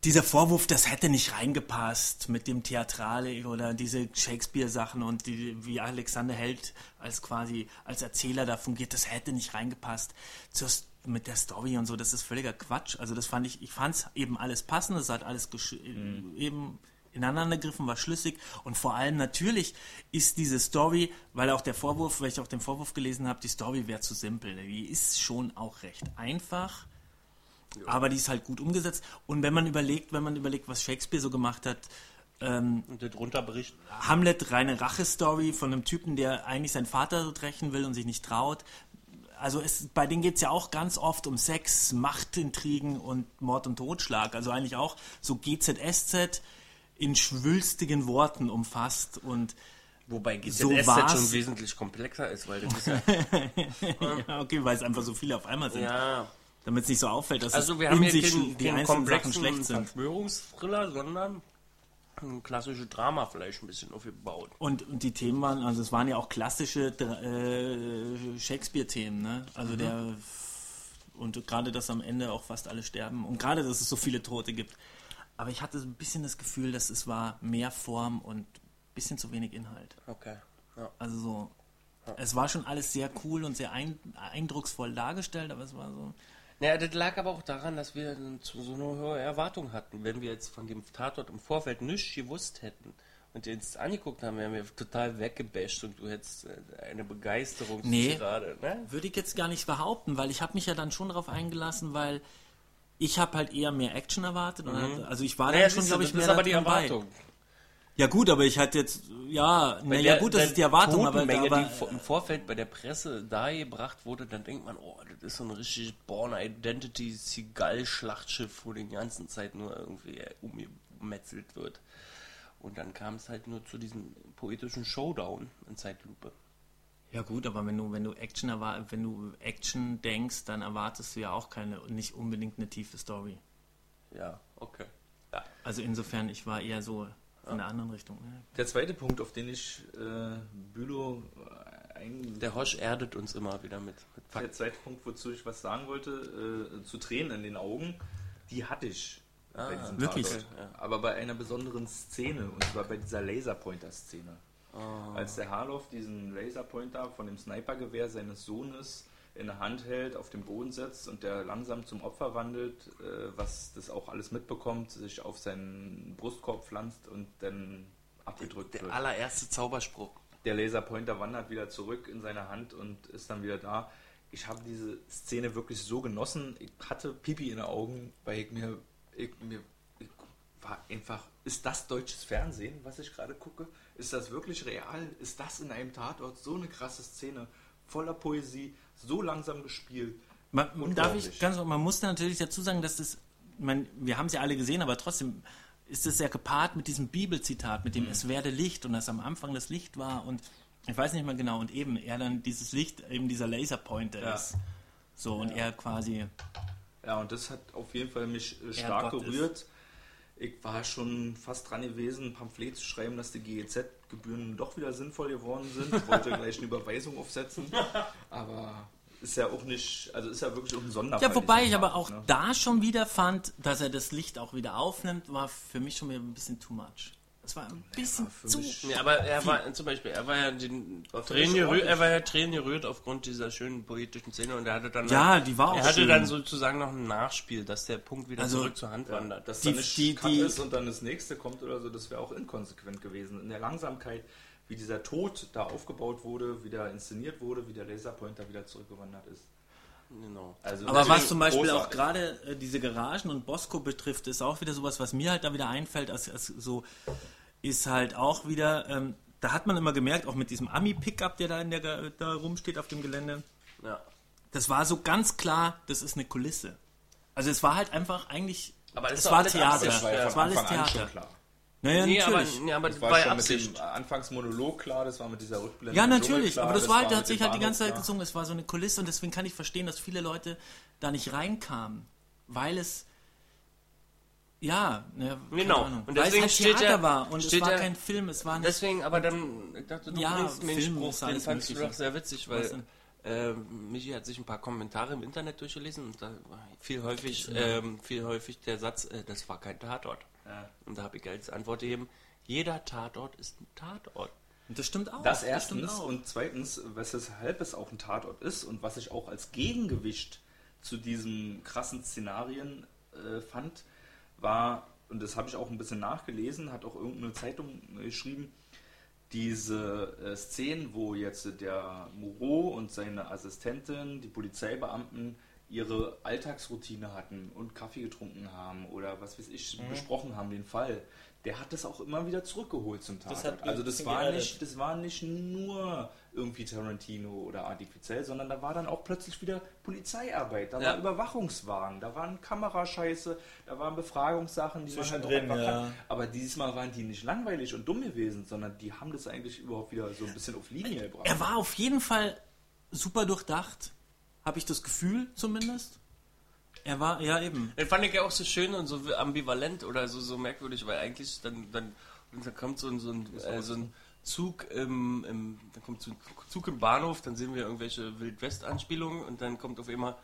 dieser Vorwurf, das hätte nicht reingepasst mit dem Theatrale oder diese Shakespeare-Sachen und die, wie Alexander Held als quasi als Erzähler da fungiert, das hätte nicht reingepasst zur, mit der Story und so, das ist völliger Quatsch. Also das fand ich, ich fand es eben alles passend, es hat alles gesch- eben ineinander gegriffen, war schlüssig und vor allem natürlich ist diese Story, weil auch der Vorwurf, weil ich auch den Vorwurf gelesen habe, die Story wäre zu simpel. Die ist schon auch recht einfach. Aber die ist halt gut umgesetzt. Und wenn man überlegt, wenn man überlegt, was Shakespeare so gemacht hat, ähm, Und darunter berichten. Hamlet reine Rache-Story von einem Typen, der eigentlich seinen Vater rächen will und sich nicht traut. Also es, bei denen geht es ja auch ganz oft um Sex, Machtintrigen und Mord und Totschlag. Also eigentlich auch so GZSZ in schwülstigen Worten umfasst und Wobei So GZSZ war's. schon wesentlich komplexer ist, weil das ist ja. (laughs) ja, okay, weil es einfach so viele auf einmal sind. ja. Damit es nicht so auffällt, dass Also es wir haben in hier sich keinen, die keinen einzelnen Sachen schlecht sind. Verschwörungsthriller, sondern ein klassisches Drama vielleicht ein bisschen aufgebaut. Und, und die Themen waren, also es waren ja auch klassische äh, Shakespeare-Themen, ne? Also der und gerade, dass am Ende auch fast alle sterben und gerade, dass es so viele Tote gibt. Aber ich hatte so ein bisschen das Gefühl, dass es war mehr Form und ein bisschen zu wenig Inhalt. Okay. Ja. Also so, es war schon alles sehr cool und sehr ein, eindrucksvoll dargestellt, aber es war so. Naja, das lag aber auch daran, dass wir so eine hohe Erwartung hatten. Wenn wir jetzt von dem Tatort im Vorfeld nichts gewusst hätten und uns angeguckt haben, wären wir total weggebasht und du hättest äh, eine Begeisterung Nee. gerade. Ne? Würde ich jetzt gar nicht behaupten, weil ich habe mich ja dann schon darauf eingelassen, weil ich habe halt eher mehr Action erwartet. Und hatte- also ich war Naja, dann schon, glaube ich, das mehr ist aber die. Erwartung. Ja gut, aber ich hatte jetzt, ja, naja der- gut, das ist die Erwartung, aber, aber die im Vorfeld bei der Presse dargebracht wurde, dann denkt man, oh, das ist so ein richtig Born Identity Seagull-Schlachtschiff, wo die ganze Zeit nur irgendwie umgemetzelt wird. Und dann kam es halt nur zu diesem poetischen Showdown in Zeitlupe. Ja gut, aber wenn du wenn du Action erwar- wenn du Action denkst, dann erwartest du ja auch keine nicht unbedingt eine tiefe Story. Ja, okay. Ja. Also insofern, ich war eher so in der anderen Richtung. ne? Der zweite Punkt, auf den ich äh, Bülow äh, ein, Der Hosch erdet uns immer wieder mit, mit Der zweite Punkt, wozu ich was sagen wollte, äh, zu Tränen in den Augen, die hatte ich Ah, bei diesem wirklich? Ja. Aber bei einer besonderen Szene, und zwar bei dieser Laserpointer-Szene. Ah. Als der Harloff diesen Laserpointer von dem Snipergewehr seines Sohnes in der Hand hält, auf den Boden setzt und der langsam zum Opfer wandelt, äh, was das auch alles mitbekommt, sich auf seinen Brustkorb pflanzt und dann abgedrückt Der wird allererste Zauberspruch. der Laserpointer wandert wieder zurück in seine Hand und ist dann wieder da. Ich habe diese Szene wirklich so genossen. Ich hatte Pipi in den Augen, weil ich mir, ich, mir ich war einfach, ist das deutsches Fernsehen, was ich gerade gucke? Ist das wirklich real? Ist das in einem Tatort so eine krasse Szene? Voller Poesie, so langsam gespielt. Man, darf ich ganz, man muss natürlich dazu sagen, dass das, man, wir haben es ja alle gesehen, aber trotzdem ist es ja gepaart mit diesem Bibelzitat, mit dem Es werde Licht und das am Anfang das Licht war und ich weiß nicht mehr genau und eben er dann dieses Licht, eben dieser Laserpointer Ja. ist. So und er quasi, Ja, und das hat auf jeden Fall mich äh, stark Gott ist. Ich war schon fast dran gewesen, ein Pamphlet zu schreiben, dass die GEZ-Gebühren doch wieder sinnvoll geworden sind. Ich wollte (laughs) gleich eine Überweisung aufsetzen. Aber ist ja auch nicht, also ist ja wirklich auch ein Sonderfall. ja, wobei ich aber auch ne? da schon wieder fand, dass er das Licht auch wieder aufnimmt, war für mich schon wieder ein bisschen too much. Das war ein bisschen für zu. mich- Ja, aber er war zum Beispiel, er war ja den Tränen gerührt, er war ja Tränen gerührt aufgrund dieser schönen poetischen Szene und er hatte dann Ja, die war auch er hatte schön. dann sozusagen noch ein Nachspiel, dass der Punkt wieder Also, zurück zur Hand wandert. Dass Die- da nicht die- die- ist und dann das nächste kommt oder so, das wäre auch inkonsequent gewesen. In der Langsamkeit, wie dieser Tod da aufgebaut wurde, wie der inszeniert wurde, wie der Laserpointer wieder zurückgewandert ist. genau. Also Aber was zum Beispiel auch großartig. gerade äh, diese Garagen und Bosco betrifft, ist auch wieder sowas, was mir halt da wieder einfällt, als, als so ist halt auch wieder, ähm, da hat man immer gemerkt, auch mit diesem Ami-Pickup, der da, in der, da rumsteht auf dem Gelände, Ja. das war so ganz klar, das ist eine Kulisse. Also es war halt einfach eigentlich, Aber das es war alles Theater. Das war ja Ja, war alles Theater. klar. Naja, Nee, aber, natürlich. nee, aber Das das war, war ja mit dem Anfangsmonolog klar, das war mit dieser Rückblende. Ja, natürlich, klar, aber das, war, mit der hat sich halt die ganze Zeit Bahnhof gesungen, es war so eine Kulisse und deswegen kann ich verstehen, dass viele Leute da nicht reinkamen, weil es ja, ne, keine Genau. Ahnung, Und weil es deswegen halt steht Theater ja- war und es war ja- kein Film, es war nicht, Deswegen, aber dann, ich dachte, du Ja, bringst mir den Film Spruch, den fandst du doch sehr witzig, Was weil äh, Michi hat sich ein paar Kommentare im Internet durchgelesen und da war viel häufig, ähm, viel häufig der Satz, äh, das war kein Tatort. Ja. Und da habe ich als Antwort gegeben, jeder Tatort ist ein Tatort. und das stimmt auch. Das erstens auch. und zweitens, weshalb es auch ein Tatort ist und was ich auch als Gegengewicht zu diesen krassen Szenarien äh, fand, war, und das habe ich auch ein bisschen nachgelesen, hat auch irgendeine Zeitung geschrieben, diese äh, Szenen, wo jetzt der Moreau und seine Assistentin, die Polizeibeamten, ihre Alltagsroutine hatten und Kaffee getrunken haben oder was weiß ich, Mhm. besprochen haben, den Fall, der hat das auch immer wieder zurückgeholt zum mich also das war nicht, das war nicht nur irgendwie Tarantino oder artifiziell, sondern da war dann auch plötzlich wieder Polizeiarbeit, da Ja. war Überwachungswagen, da waren Kamerascheiße, da waren Befragungssachen, die man halt auch Zwischendrin, einfach ja. kann. Aber diesmal waren die nicht langweilig und dumm gewesen, sondern die haben das eigentlich überhaupt wieder so ein bisschen auf Linie gebracht. er war auf jeden Fall super durchdacht, habe ich das Gefühl zumindest. Er war, ja eben. Den fand ich ja auch so schön und so ambivalent oder so, so merkwürdig, weil eigentlich dann, dann, und dann kommt so ein, so ein, äh, so ein Zug im, im, dann kommt Zug im Bahnhof, dann sehen wir irgendwelche Wildwest-Anspielungen und dann kommt auf einmal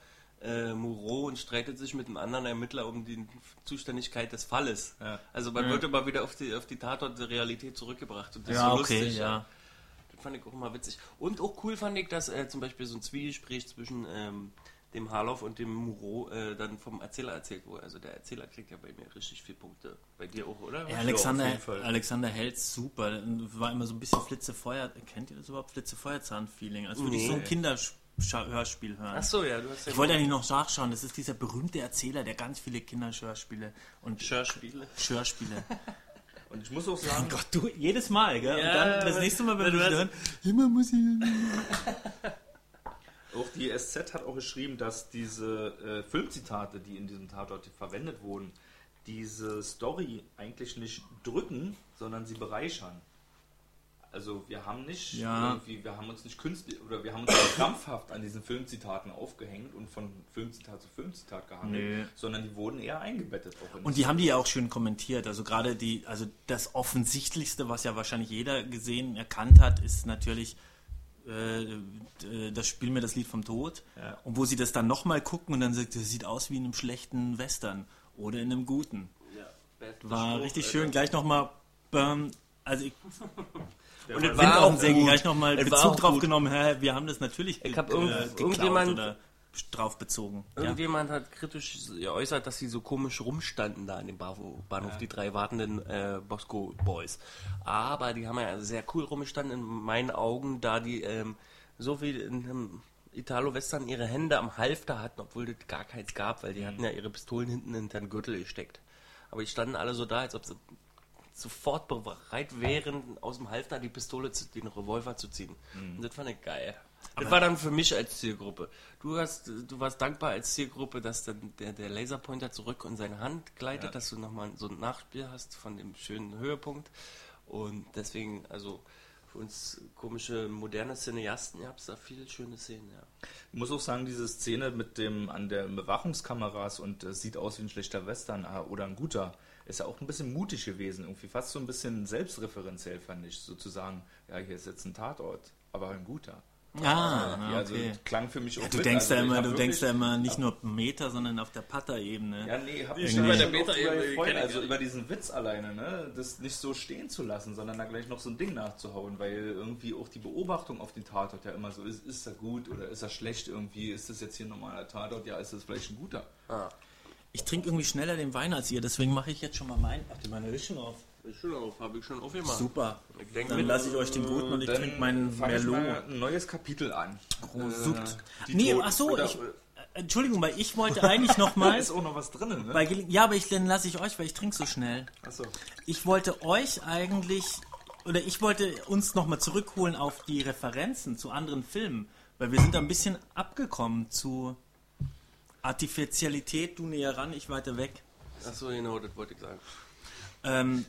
äh, Moreau und streitet sich mit einem anderen Ermittler um die Zuständigkeit des Falles. Ja. Also man wird immer wieder auf die, auf die Tatort der Realität zurückgebracht und das Ja, ist so okay, lustig. ja. Das fand ich auch immer witzig. Und auch cool fand ich, dass äh, zum Beispiel so ein Zwiegespräch zwischen ähm, dem Harloff und dem Moreau äh, dann vom Erzähler erzählt wurde. Also der Erzähler kriegt ja bei mir richtig viele Punkte. Bei dir auch, oder? Ja, Alexander, auf jeden Fall. Alexander Helz, super. War immer so ein bisschen Flitzefeuer. Kennt ihr das überhaupt? Flitzefeuerzahn-Feeling. Als würde ich Nee. so ein Kinderhörspiel hören. Ach so, ja, du hast ja Ich wollte eigentlich noch nachschauen, das ist dieser berühmte Erzähler, der ganz viele Kinderhörspiele und Hörspiele. Hörspiele. (laughs) Und ich muss auch sagen, Gott, du, jedes Mal, gell? Ja, und dann das nächste Mal, wenn du hören, immer muss ich... (laughs) Auch die SZ hat auch geschrieben, dass diese äh, Filmzitate, die in diesem Tatort verwendet wurden, diese Story eigentlich nicht drücken, sondern sie bereichern. Also wir haben nicht Ja. irgendwie, wir haben uns nicht künstlich oder wir haben uns nicht krampfhaft an diesen Filmzitaten aufgehängt und von Filmzitat zu Filmzitat gehandelt, Nö. sondern die wurden eher eingebettet auch in Und die haben die ja auch schön kommentiert. Also gerade die, also das Offensichtlichste, was ja wahrscheinlich jeder gesehen, erkannt hat, ist natürlich äh, äh, das Spiel mir das Lied vom Tod. Ja. Und wo sie das dann nochmal gucken und dann sagt, das sieht aus wie in einem schlechten Western oder in einem guten. Ja, War Spruch, richtig Alter. schön. Gleich nochmal, ähm, also ich (laughs) Und es bin auch auch gleich nochmal Bezug drauf gut. genommen. Hä, wir haben das natürlich Ich hab irgend- äh, geklaut irgendjemand- oder drauf bezogen. Ja. Irgendjemand hat kritisch geäußert, dass sie so komisch rumstanden da an dem Bahnhof, Bahnhof die drei wartenden äh, Bosco Boys. Aber die haben ja sehr cool rumgestanden in meinen Augen, da die ähm, so wie in einem Italo-Western ihre Hände am Halfter hatten, obwohl das gar keins gab, weil die hatten ja ihre Pistolen hinten in den Gürtel gesteckt. Aber die standen alle so da, als ob sie sofort bereit wären, aus dem Halfter die Pistole, zu, den Revolver zu ziehen. Und das fand ich geil. Das war dann für mich als Zielgruppe. Du hast, du warst dankbar als Zielgruppe, dass dann der, der Laserpointer zurück in seine Hand gleitet, dass du nochmal so ein Nachspiel hast von dem schönen Höhepunkt. Und deswegen, also für uns komische, moderne Cineasten, ihr habt da viele schöne Szenen, ja. Ich muss auch sagen, diese Szene mit dem an der Bewachungskameras und es sieht aus wie ein schlechter Western ah, oder ein guter, ist ja auch ein bisschen mutig gewesen, irgendwie fast so ein bisschen selbstreferenziell fand ich, sozusagen, ja, hier ist jetzt ein Tatort, aber ein guter. Ah, Ja, also okay. klang für mich auch Du mit. denkst also ja immer, du denkst ja immer nicht nur Meter, sondern auf der Patter-Ebene. Ja, nee, hab mich schon bei der schon auch Beta- drüber Ebene, gefreut, kenn ich also ja. über diesen Witz alleine, ne, das nicht so stehen zu lassen, sondern da gleich noch so ein Ding nachzuhauen, weil irgendwie auch die Beobachtung auf den Tatort ja immer so ist, ist er gut oder ist er schlecht irgendwie, ist das jetzt hier ein normaler Tatort, ja, ist das vielleicht ein guter. Ich trinke irgendwie schneller den Wein als ihr, deswegen mache ich jetzt schon mal meinen. Ach, meine Richen auf. Ist schon auf, habe ich schon aufgemacht. Super. Ich denk Dann lasse ich euch den guten und ich trinke meinen Merlot. mal ein neues Kapitel an. Sucht. die Nee, ach so, ich, äh, Entschuldigung, weil ich wollte (laughs) eigentlich noch Da mal, ist auch noch was drin, ne? bei ja, aber ich, dann lasse ich euch, weil ich trinke so schnell. Achso. Ich wollte euch eigentlich, oder ich wollte uns noch mal zurückholen auf die Referenzen zu anderen Filmen, weil wir sind da ein bisschen abgekommen zu Artificialität, du näher ran, ich weiter weg. Achso, genau, das wollte ich sagen. Ähm,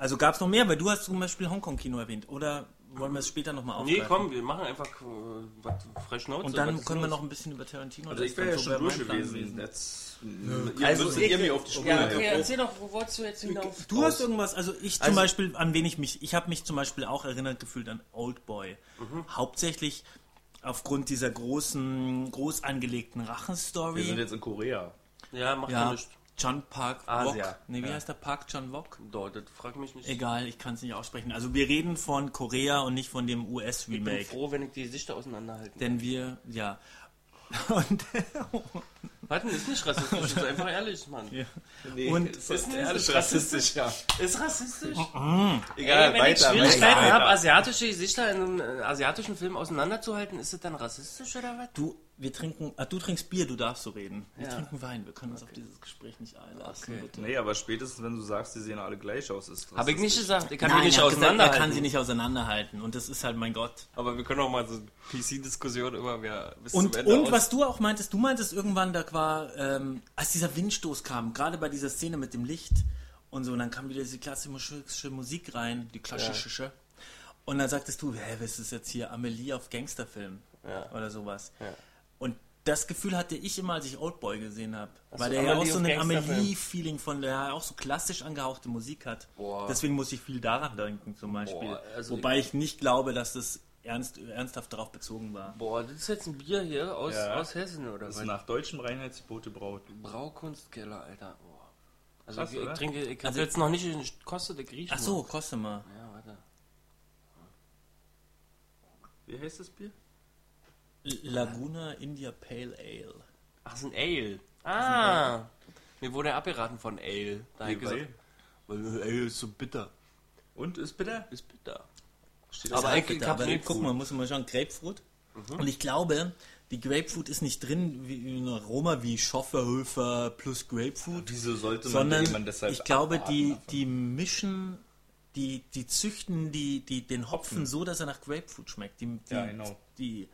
also gab es noch mehr, weil du hast zum Beispiel Hongkong-Kino erwähnt, oder wollen wir es später noch mal aufgreifen? Nee, komm, wir machen einfach äh, was fresh Schnauze. Und dann können wir noch ein bisschen über Tarantino. Also das ich wäre ja so schon durch gewesen. Jetzt, Also ihr müsst ihr mir auf die Spur Ja, okay, erzähl doch, wo wolltest du jetzt hinauf? Du hast irgendwas, also ich zum Also- Beispiel, an wen ich mich, ich habe mich zum Beispiel auch erinnert gefühlt an Oldboy. Mhm. Hauptsächlich aufgrund dieser großen, groß angelegten Wir sind Rachenstory. jetzt in Korea. Ja, mach ja Ja, John Park Asia. Wok. Nee, wie Ja. heißt der Park John Wok? Doch, das frag mich nicht. Egal, ich kann es nicht aussprechen. Also wir reden von Korea und nicht von dem Ich bin US-Remake. froh, wenn ich die Sichter auseinanderhalten kann. Denn wir, ja. (laughs) Und, Warte, ist nicht rassistisch, ist einfach ehrlich, Mann. Ja. Nee, Und- ist Ist nicht ehrlich rassistisch. rassistisch, ja. Ist rassistisch? Egal, Ey, wenn ich weiter, Schwierigkeiten weiter. habe, asiatische Gesichter in einem äh, asiatischen Film auseinanderzuhalten, ist das dann rassistisch oder was? du, wir trinken, ah, du trinkst Bier, du darfst so reden. Wir Ja. trinken Wein, wir können uns auf dieses Gespräch nicht einlassen. Okay. Bitte. Nee, aber spätestens, wenn du sagst, die sehen alle gleich aus, ist Habe ich nicht gesagt, ich kann Nein, die nicht er hat gesagt, er auseinanderhalten. kann sie nicht auseinanderhalten und das ist halt mein Gott. Aber wir können auch mal so PC-Diskussion immer wer bis Und, zum Ende und aus- was du auch meintest, du meintest irgendwann, da war, ähm, als dieser Windstoß kam, gerade bei dieser Szene mit dem Licht und so, und dann kam wieder diese klassische Musik rein, die klassische. Und dann sagtest du, hä, was ist jetzt hier Amelie auf Gangsterfilm Ja. oder sowas. Ja. Und das Gefühl hatte ich immer, als ich Oldboy gesehen habe. Weil der ja auch so ein. Amelie-Feeling von der ja auch so klassisch angehauchte Musik hat. Boah. Deswegen muss ich viel daran denken zum Beispiel. Boah, also Wobei ich nicht glaube, dass das ernst, ernsthaft darauf bezogen war. Boah, das ist jetzt ein Bier hier aus, Ja. aus Hessen oder Das was? ist nach deutschem Reinheitsgebot gebraut. Braukunstkeller, Alter. Boah. Also Krass, ich, ich trinke, ich Also- jetzt noch nicht kostet, ich rieche Ach so, koste mal. Ja, warte. Wie heißt das Bier? Laguna India Pale Ale. Ach, das ist ein Ale. Ah. Mir wurde abgeraten von Ale. Da Wie, gesagt, weil Ale ist so bitter. Und ist bitter? Ist bitter. Steht Aber das ich, ich hab Aber Grapefruit. guck mal, muss man schauen, Grapefruit. Und ich glaube, die Grapefruit ist nicht drin wie ein Aroma wie Schofferhöfer plus Grapefruit, Wieso sollte man sondern jemand deshalb ich glaube, die, davon? die mischen, die, die züchten die, die, den Hopfen so, dass er nach Grapefruit schmeckt. Die, die, Ja, genau. die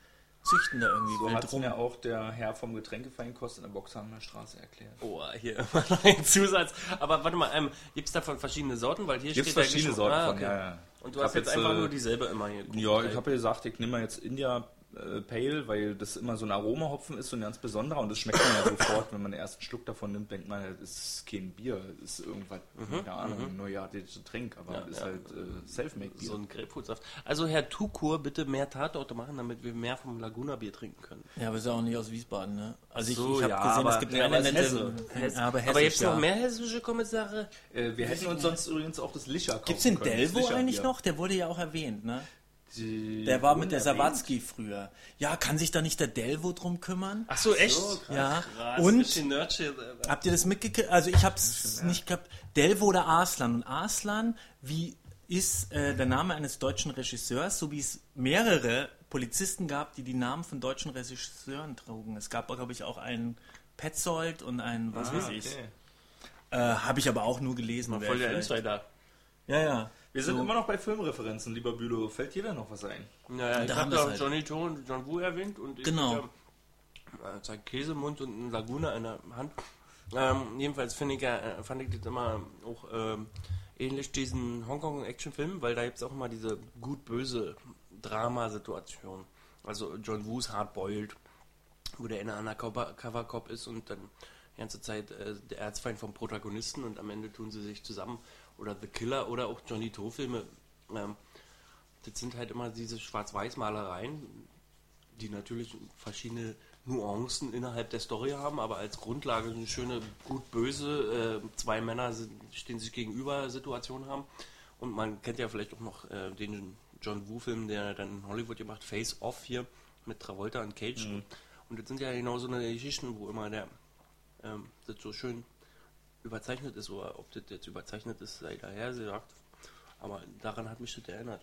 züchten da irgendwie So wild hat es rum. mir auch der Herr vom Getränkefeinkost in der Boxhamer Straße erklärt. Oh, hier (laughs) immer noch ein Zusatz. Aber warte mal, ähm, gibt es davon verschiedene Sorten? Weil hier Gibt's steht verschiedene Sorten ah, von, okay. ja, ja. Und du hast hab jetzt einfach äh, nur dieselbe immer hier. Ja, ich habe ja gesagt, ich nehme jetzt India äh, Pale, weil das immer so ein Aromahopfen ist, so ein ganz besonderer und das schmeckt man ja (coughs) sofort, wenn man den ersten Schluck davon nimmt, denkt man, das ist kein Bier, das ist irgendwas, keine Ahnung, ein neuartiges Trink, aber Ja, das ist ja. halt äh, Selfmade-Bier. So ein Grapefruitsaft. Also Herr Tukur, bitte mehr Tatorte machen, damit wir mehr vom Laguna-Bier trinken können. Ja, aber ist ja auch nicht aus Wiesbaden, ne? Also ich, So, ich habe ja, gesehen, aber- es gibt ja, eine aber es nette... Hesse. Aber, Aber jetzt noch mehr hessische Kommissare? Äh, wir hätten uns sonst übrigens auch das Licher kaufen Gibt's den Delvo eigentlich noch? Der wurde ja auch erwähnt, ne? Die Der war mit der Sawatzki früher. Ja, kann sich da nicht der Delvo drum kümmern? Ach so, echt? ja. Krass, Und bisschen Nerdshit, Alter. habt ihr das mitgekriegt? Also ich hab's nicht gehabt. Delvo oder Arslan? Und Arslan, wie ist äh, der Name eines deutschen Regisseurs, so wie es mehrere Polizisten gab, die die Namen von deutschen Regisseuren trugen. Es gab, glaube ich, auch einen Petzold und einen, was weiß ich. Okay. Äh, Habe ich aber auch nur gelesen. wer Voll der Insider. Ja, ja. Wir sind So. immer noch bei Filmreferenzen, lieber Bülow. Fällt dir da noch was ein? Naja, ich Da habe haben da halt. Johnny und John Woo erwähnt und ich Genau. hab, äh, sein Käsemund und ein Laguna in der Hand. Ähm, jedenfalls finde ich, ja, äh, fand ich das immer auch ähm, ähnlich diesen Hongkong-Action-Film, weil da gibt es auch immer diese gut-böse Drama-Situation. Also John Woos Hardboiled, wo der in einer Undercover-Cop ist und dann die ganze Zeit äh, der Erzfeind vom Protagonisten und am Ende tun sie sich zusammen. Oder The Killer oder auch Johnny To-Filme. Ähm, das sind halt immer diese Schwarz-Weiß-Malereien, die natürlich verschiedene Nuancen innerhalb der Story haben, aber als Grundlage eine schöne gut-böse, äh, zwei Männer sind, stehen sich gegenüber Situation haben. Und man kennt ja vielleicht auch noch äh, den John Woo-Film, der dann in Hollywood gemacht, Face Off hier mit Travolta und Cage. Mhm. Und das sind ja genau so eine Geschichten, wo immer der ähm, das so schön überzeichnet ist, oder ob das jetzt überzeichnet ist, sei daher gesagt. Aber daran hat mich das erinnert.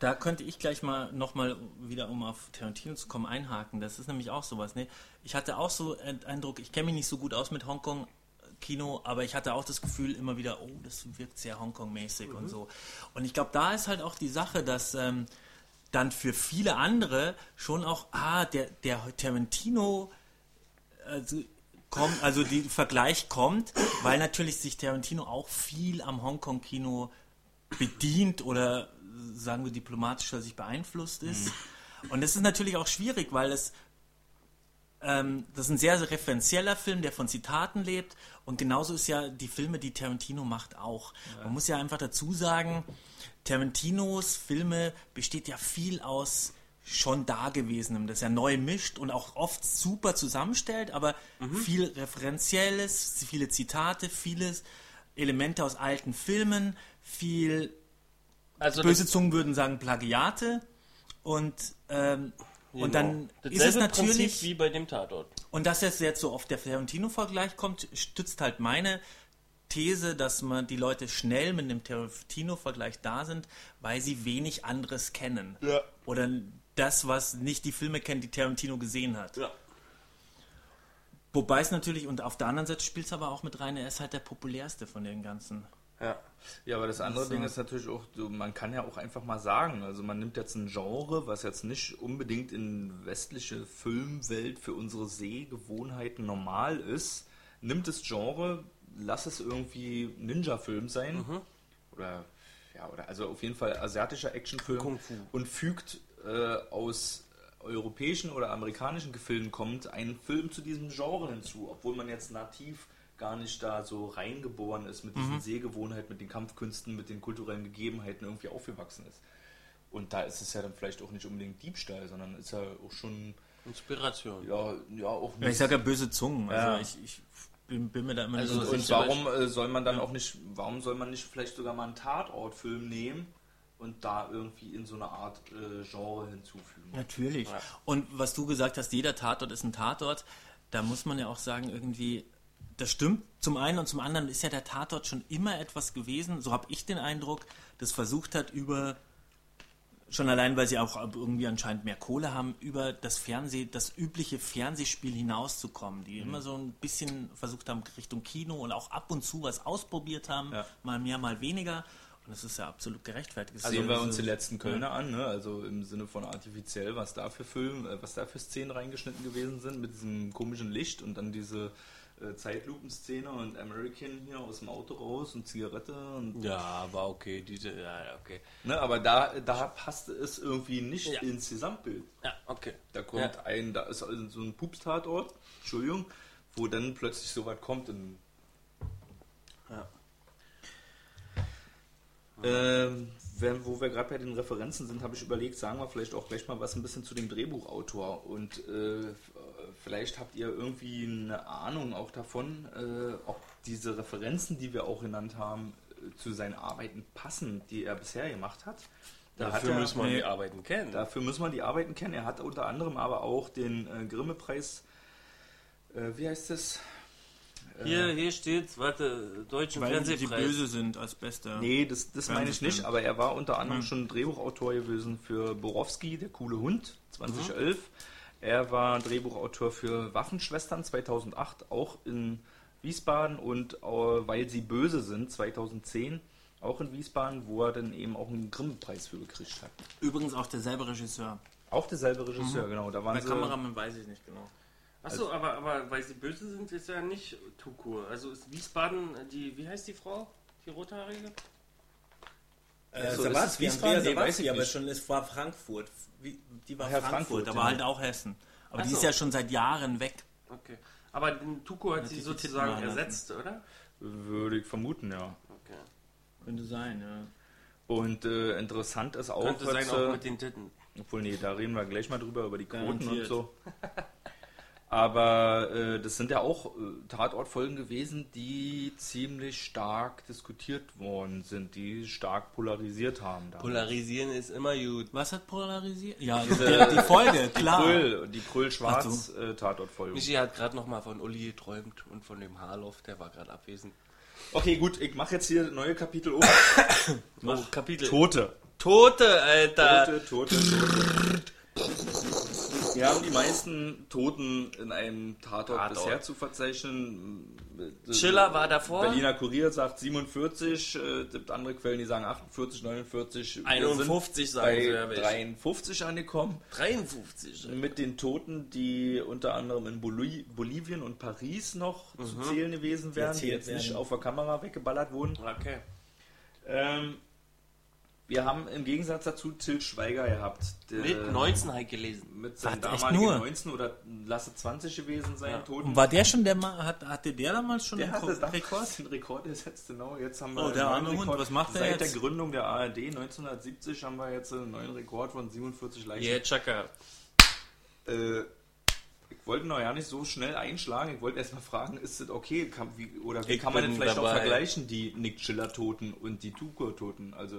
Da könnte ich gleich mal nochmal wieder, um auf Tarantino zu kommen, einhaken. Das ist nämlich auch sowas. Ne? Ich hatte auch so den Eindruck, ich kenne mich nicht so gut aus mit Hongkong, Kino, aber ich hatte auch das Gefühl immer wieder, oh, das wirkt sehr Hongkong-mäßig mhm. und so. Und ich glaube, da ist halt auch die Sache, dass ähm, dann für viele andere schon auch, ah, der, der Tarantino, also, kommt, also die Vergleich kommt, weil natürlich sich Tarantino auch viel am Hongkong-Kino bedient oder sagen wir diplomatischer sich beeinflusst ist. Mhm. Und das ist natürlich auch schwierig, weil es ähm, das ist ein sehr, sehr referenzieller Film, der von Zitaten lebt. Und genauso ist ja die Filme, die Tarantino macht, auch. Ja. Man muss ja einfach dazu sagen, Tarantinos Filme besteht ja viel aus schon Dagewesenem, das er neu mischt und auch oft super zusammenstellt, aber mhm. viel Referenzielles, viele Zitate, vieles Elemente aus alten Filmen, viel also böse Zungen würden sagen Plagiate und ähm, Genau. Und dann Dasselbe ist es natürlich Prinzip wie bei dem Tatort. Und dass es jetzt so oft der Tarantino-Vergleich kommt, stützt halt meine These, dass man die Leute schnell mit dem Tarantino-Vergleich da sind, weil sie wenig anderes kennen. Ja. Oder das, was nicht die Filme kennt, die Tarantino gesehen hat. Ja. Wobei es natürlich, und auf der anderen Seite spielt es aber auch mit rein, er ist halt der populärste von den ganzen. Ja. Ja, aber das andere Ding ist natürlich auch, man kann ja auch einfach mal sagen, also man nimmt jetzt ein Genre, was jetzt nicht unbedingt in westliche Filmwelt für unsere Sehgewohnheiten normal ist, nimmt das Genre, lass es irgendwie Ninja-Film sein mhm. oder ja, oder also auf jeden Fall asiatischer Actionfilm und fügt äh, aus europäischen oder amerikanischen Gefilden kommt einen Film zu diesem Genre hinzu, obwohl man jetzt nativ gar nicht da so reingeboren ist mit diesen mhm. Sehgewohnheiten, mit den Kampfkünsten, mit den kulturellen Gegebenheiten irgendwie aufgewachsen ist. Und da ist es ja dann vielleicht auch nicht unbedingt Diebstahl, sondern ist ja auch schon Inspiration. Ja, ja auch. Ja, ich sage ja böse Zungen. Also ja. ich, ich bin, bin, mir da immer also, Und warum äh, soll man dann ja. auch nicht, warum soll man nicht vielleicht sogar mal einen Tatortfilm nehmen und da irgendwie in so eine Art äh, Genre hinzufügen? Natürlich. Ja. Und was du gesagt hast, jeder Tatort ist ein Tatort. Da muss man ja auch sagen, irgendwie das stimmt zum einen und zum anderen ist ja der Tatort schon immer etwas gewesen, so habe ich den Eindruck, das versucht hat über schon allein, weil sie auch irgendwie anscheinend mehr Kohle haben, über das Fernseh, das übliche Fernsehspiel hinauszukommen, die mhm. immer so ein bisschen versucht haben Richtung Kino und auch ab und zu was ausprobiert haben, ja. mal mehr, mal weniger. Und das ist ja absolut gerechtfertigt. Also sehen wir uns die letzten Kölner an, ne? also im Sinne von artifiziell, was da für Film, äh, was da für Szenen reingeschnitten gewesen sind, mit diesem komischen Licht und dann diese äh, Zeitlupenszene und American hier aus dem Auto raus und Zigarette und. Ja, war okay, diese, ja, okay. Ne, aber da, da passte es irgendwie nicht ja. ins Gesamtbild. Ja, okay. Da kommt ja. ein, da ist also so ein Pupstatort, Entschuldigung, wo dann plötzlich so was kommt und. Ja. Ähm, wenn, wo wir gerade bei den Referenzen sind, habe ich überlegt, sagen wir vielleicht auch gleich mal was ein bisschen zu dem Drehbuchautor und äh, vielleicht habt ihr irgendwie eine Ahnung auch davon, äh, ob diese Referenzen, die wir auch genannt haben, äh, zu seinen Arbeiten passen, die er bisher gemacht hat. Da dafür hat muss man die Arbeiten kennen. Dafür muss man die Arbeiten kennen. Er hat unter anderem aber auch den äh, Grimme-Preis, äh, wie heißt das? Hier, hier steht, warte, deutschen Weil Fernsehpreis. die böse sind als bester. Nee, das, das meine ich nicht, aber er war unter anderem mhm. schon Drehbuchautor gewesen für Borowski, der coole Hund, 2011. Mhm. Er war Drehbuchautor für Waffenschwestern 2008, auch in Wiesbaden und äh, Weil sie böse sind 2010, auch in Wiesbaden, wo er dann eben auch einen Grimme-Preis für gekriegt hat. Übrigens auch derselbe Regisseur. Auch derselbe Regisseur, mhm. genau. Da waren Bei Kameramann weiß ich nicht genau. Achso, also, aber, aber weil sie böse sind, ist ja nicht Tukur. Also ist Wiesbaden die, wie heißt die Frau? Die rothaarige? Äh, so, Sebastian, Wiesbaden, nee, weiß ich aber schon, es war Frankfurt. Die war Herr Frankfurt, Frankfurt aber ja. halt auch Hessen. Aber Ach die so. ist ja schon seit Jahren weg. Okay. Aber den Tuko hat sie sozusagen ersetzt, oder? Würde ich vermuten, ja. Okay. Könnte sein, ja. Und äh, interessant ist auch. Könnte sein auch mit den Titten. Obwohl, nee, da reden wir gleich mal drüber, über die Quoten und Garantiert. so. (laughs) Aber äh, das sind ja auch äh, Tatortfolgen gewesen, die ziemlich stark diskutiert worden sind, die stark polarisiert haben. damals. Polarisieren ist immer gut. Was hat polarisiert? Ja, die, die Folge, (laughs) klar. Kröll, die Ach Kröll-Schwarz äh. Michi hat gerade noch mal von Uli geträumt und von dem Harloff, der war gerade abwesend. Okay, gut, ich mache jetzt hier neue Kapitel (coughs) auf. Oh, Kapitel. Tote. Tote, Alter. Tote, Tote, Tote. (coughs) Wir haben die meisten Toten in einem Tatort, Tatort. bisher zu verzeichnen. Schiller war davor. Berliner Kurier sagt 47, äh, es gibt andere Quellen, die sagen 48, 49. Wir 51 sind sagen sie, ja, welche. 53 angekommen. 53. Mit den Toten, die unter anderem in Boli Bolivien und Paris noch zu zählen gewesen wären, die jetzt nicht auf der Kamera weggeballert wurden. Okay. Ähm, wir haben im Gegensatz dazu Til Schweiger gehabt. der Mit 19 halt gelesen. Mit echt damaligen nur? 19 oder lasse 20 gewesen sein, Ja. Toten. Und war der schon der Mann, hat, hatte der damals schon der den hatte Ko- damals (laughs) den Rekord gesetzt, genau. Jetzt haben wir Oh, der einen neuen arme Hund, was macht der Seit jetzt? der Gründung der ARD 1970 haben wir jetzt einen neuen Rekord von 47 Leichen. Yeah, Chaka. Äh, ich wollte noch ja nicht so schnell einschlagen. Ich wollte erstmal fragen, ist das okay? Kann, wie, oder wie Ich kann man denn vielleicht auch dabei. vergleichen, die Nick Schiller-Toten und die Tukur-Toten? Also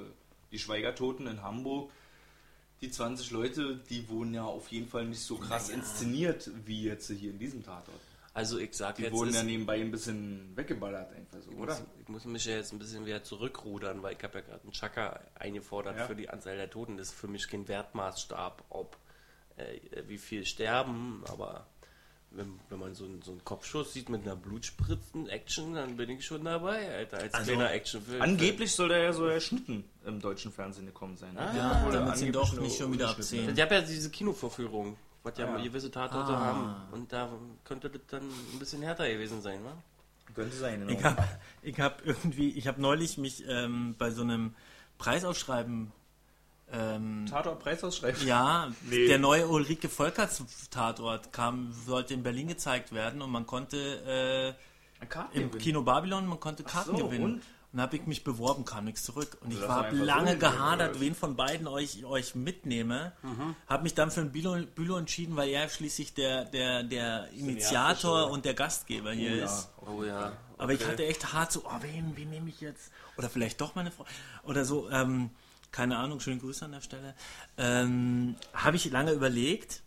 die Schweiger-Toten in Hamburg. Die 20 Leute, die wurden ja auf jeden Fall nicht so krass inszeniert wie jetzt hier in diesem Tatort. Also ich sag Die jetzt, wurden ist, ja nebenbei ein bisschen weggeballert einfach so, ich, oder? muss, ich muss mich ja jetzt ein bisschen wieder zurückrudern, weil ich habe ja gerade einen Chaka eingefordert Ja. für die Anzahl der Toten. Das ist für mich kein Wertmaßstab, ob äh, wie viel sterben, aber wenn, wenn man so einen, so einen Kopfschuss sieht mit einer Blutspritzen Action, dann bin ich schon dabei, Alter, als Also, kleiner Actionfilm. Angeblich soll der ja so erschnitten im deutschen Fernsehen gekommen sein. ne? Ah, Ja, Oder damit sie doch nicht schon wieder abziehen. Ich habe ja diese Kinovorführung, was ja, Ah, ja. gewisse Tatorte Ah. haben. Und da könnte das dann ein bisschen härter gewesen sein, wa? Könnte sein, genau. Ich habe ich hab irgendwie, ich habe neulich mich ähm, bei so einem Preisausschreiben, ähm, Tatort Preisausschreiben. ja, (laughs) Nee. der neue Ulrike Volkerts Tatort kam, sollte in Berlin gezeigt werden und man konnte äh, im. Kino Babylon, man konnte Karten so, gewinnen. und? Und dann habe ich mich beworben, kam nichts zurück. Und ich so lange hingegangen, gehadert, wen von beiden euch, euch mitnehme. Mhm. Habe mich dann für den Bülow, Bülow entschieden, weil er schließlich der, der, der Initiator und der Gastgeber hier Ja. ist. Oh ja. Aber ich hatte echt hart so, oh, wen, wen nehme ich jetzt? Oder vielleicht doch meine Frau. Oder so, ähm, keine Ahnung, schöne Grüße an der Stelle. Ähm, Habe ich lange überlegt.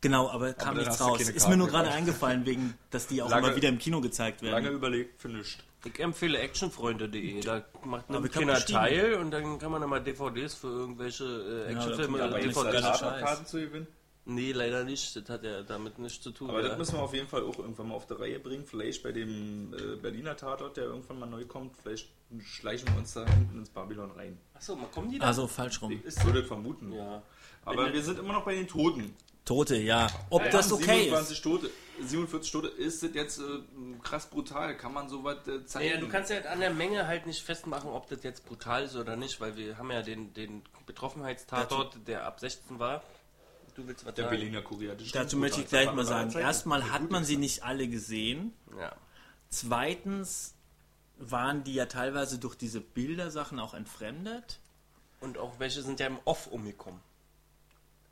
Genau, aber kam dann nichts raus. Ist mir nur Karten gerade eingefallen, wegen, dass die auch Lange- immer wieder im Kino gezeigt werden. Lange überlegt, finished. Ich empfehle actionfreunde.de. Da macht hab Kinder teil und dann kann man immer DVDs für irgendwelche äh, Actionfilme Ja, oder DVDs. Tatortkarten zu gewinnen. Nee, leider nicht. Das hat ja damit nichts zu tun. Aber ja. das müssen wir auf jeden Fall auch irgendwann mal auf der Reihe bringen. Vielleicht bei dem äh, Berliner Tatort, der irgendwann mal neu kommt, vielleicht schleichen wir uns da hinten ins Babylon rein. Achso, mal kommen die da? Also falsch rum. Ich würde vermuten. ja. Aber wir sind immer noch bei den Toten. Tote, ja. Ob Wir das okay 27 ist. Tote. 47 Tote. Ist das jetzt äh, krass brutal? Kann man sowas äh, zeigen? Naja, du kannst ja an der Menge halt nicht festmachen, ob das jetzt brutal ist oder nicht, weil wir haben ja den, den Betroffenheitstatort, der ab 16 war. Du willst was der sagen? Berliner Kurier. Dazu möchte ich gleich mal sagen. Erstmal hat man sie nicht alle gesehen. Ja. Zweitens waren die ja teilweise durch diese Bildersachen auch entfremdet. Und auch welche sind ja im Off umgekommen.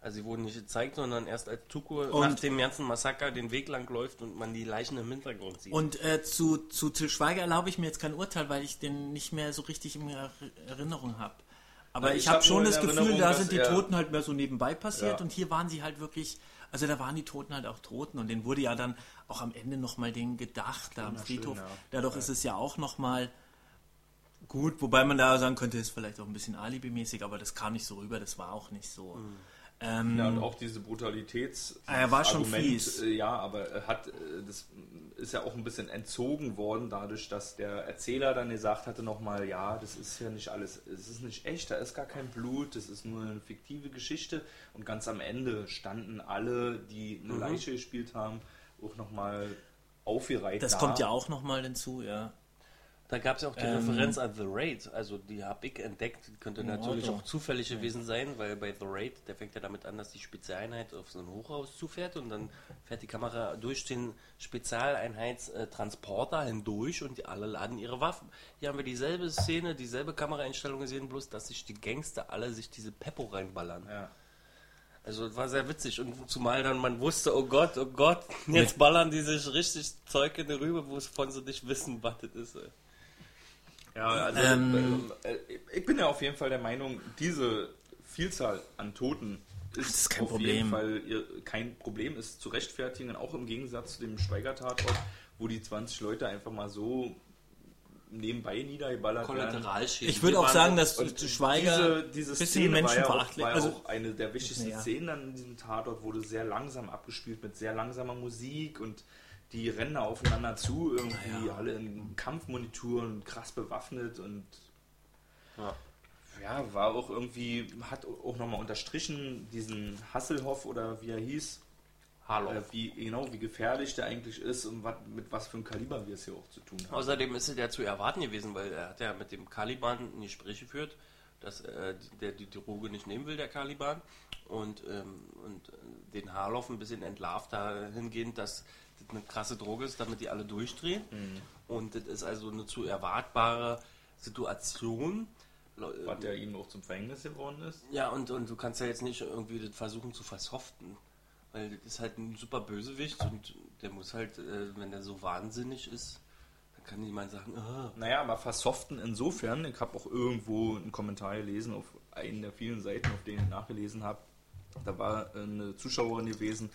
Also sie wurden nicht gezeigt, sondern erst als Tuko Und- nach dem ganzen Massaker den Weg lang läuft und man die Leichen im Hintergrund sieht. Und äh, zu, zu Till Schweiger erlaube ich mir jetzt kein Urteil, weil ich den nicht mehr so richtig in Er- Erinnerung habe. Aber ich, ich habe hab schon das Gefühl, da sind die Toten halt mehr so nebenbei passiert Ja. und hier waren sie halt wirklich, also da waren die Toten halt auch Toten und denen wurde ja dann auch am Ende nochmal denen gedacht, da am Friedhof. ja. Dadurch ist es ja auch nochmal gut, wobei man da sagen könnte, ist vielleicht auch ein bisschen alibimäßig, aber das kam nicht so rüber, das war auch nicht so. Ähm, Ja, und auch diese Brutalitäts. Ah, er war schon Argument, fies. äh, Ja, aber er hat, äh, das ist ja auch ein bisschen entzogen worden, dadurch, dass der Erzähler dann gesagt hatte nochmal, ja, das ist ja nicht alles, es ist nicht echt, da ist gar kein Blut, das ist nur eine fiktive Geschichte. Und ganz am Ende standen alle, die eine Mhm. Leiche gespielt haben, auch nochmal aufgereiht das da. kommt ja auch nochmal hinzu, ja. Da gab es ja auch die Ähm. Referenz an The Raid, also die habe ich entdeckt, die könnte natürlich auch zufällig gewesen sein, weil bei The Raid, der fängt ja damit an, dass die Spezialeinheit auf so ein Hochhaus zufährt und dann fährt die Kamera durch den Spezialeinheitstransporter hindurch und die alle laden ihre Waffen. Hier haben wir dieselbe Szene, dieselbe Kameraeinstellung gesehen, bloß dass sich die Gangster alle sich diese Peppo reinballern. Ja. Also es war sehr witzig und zumal dann man wusste, oh Gott, oh Gott, jetzt ballern die sich richtig Zeug in die Rübe, wovon sie nicht wissen, was das ist. Ey. Ja, also Ähm. äh, ich bin ja auf jeden Fall der Meinung, diese Vielzahl an Toten ist, ist kein auf Problem. jeden Fall ihr, kein Problem, ist zu rechtfertigen, auch im Gegensatz zu dem Schweiger-Tatort, wo die 20 Leute einfach mal so nebenbei niedergeballert werden. Kollateralschäden. Ich würde auch sagen, dass Und Schweiger diese, diese bisschen Szene war ja, auch, menschenverachtlich. war Also, auch eine der wichtigsten Ja. Szenen in diesem Tatort, wurde sehr langsam abgespielt mit sehr langsamer Musik und die rennen da aufeinander zu, irgendwie alle in Kampfmonituren, krass bewaffnet und Ja. ja, war auch irgendwie, hat auch nochmal unterstrichen, diesen Hasselhoff oder wie er hieß, Hallo. äh, wie, genau, wie gefährlich der eigentlich ist und wat, mit was für einem Kaliber wir es hier auch zu tun haben. Außerdem ist es ja zu erwarten gewesen, weil er hat ja mit dem Caliban ein Gespräch geführt, dass äh, der die Droge nicht nehmen will, der Caliban. Und, ähm, und äh, den Harloff ein bisschen entlarvt dahingehend, dass das eine krasse Droge ist, damit die alle durchdrehen. Und das ist also eine zu erwartbare Situation. Was der ihm auch zum Verhängnis geworden ist. Ja, und, und du kannst ja jetzt nicht irgendwie das versuchen zu versoften. Weil das ist halt ein super Bösewicht und der muss halt, äh, wenn der so wahnsinnig ist, dann kann niemand sagen, ah, Naja, aber versoften insofern, ich habe auch irgendwo einen Kommentar gelesen auf einen der vielen Seiten, auf denen ich nachgelesen habe. Da war eine Zuschauerin gewesen,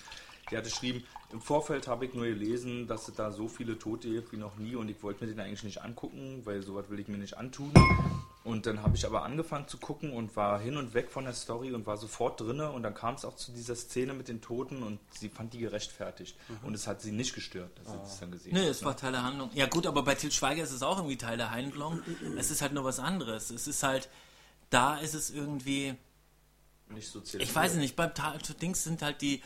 die hatte geschrieben, im Vorfeld habe ich nur gelesen, dass es da so viele Tote gibt wie noch nie und ich wollte mir den eigentlich nicht angucken, weil sowas will ich mir nicht antun. Und dann habe ich aber angefangen zu gucken und war hin und weg von der Story und war sofort drinne und dann kam es auch zu dieser Szene mit den Toten und sie fand die gerechtfertigt. Und es hat sie nicht gestört, dass sie das dann gesehen Nee, hat. es war Teil der Handlung. Ja gut, aber bei Til Schweiger ist es auch irgendwie Teil der Handlung. Es ist halt nur was anderes. Es ist halt, da ist es irgendwie, nicht so ich weiß nicht, beim Ta Dings sind halt die,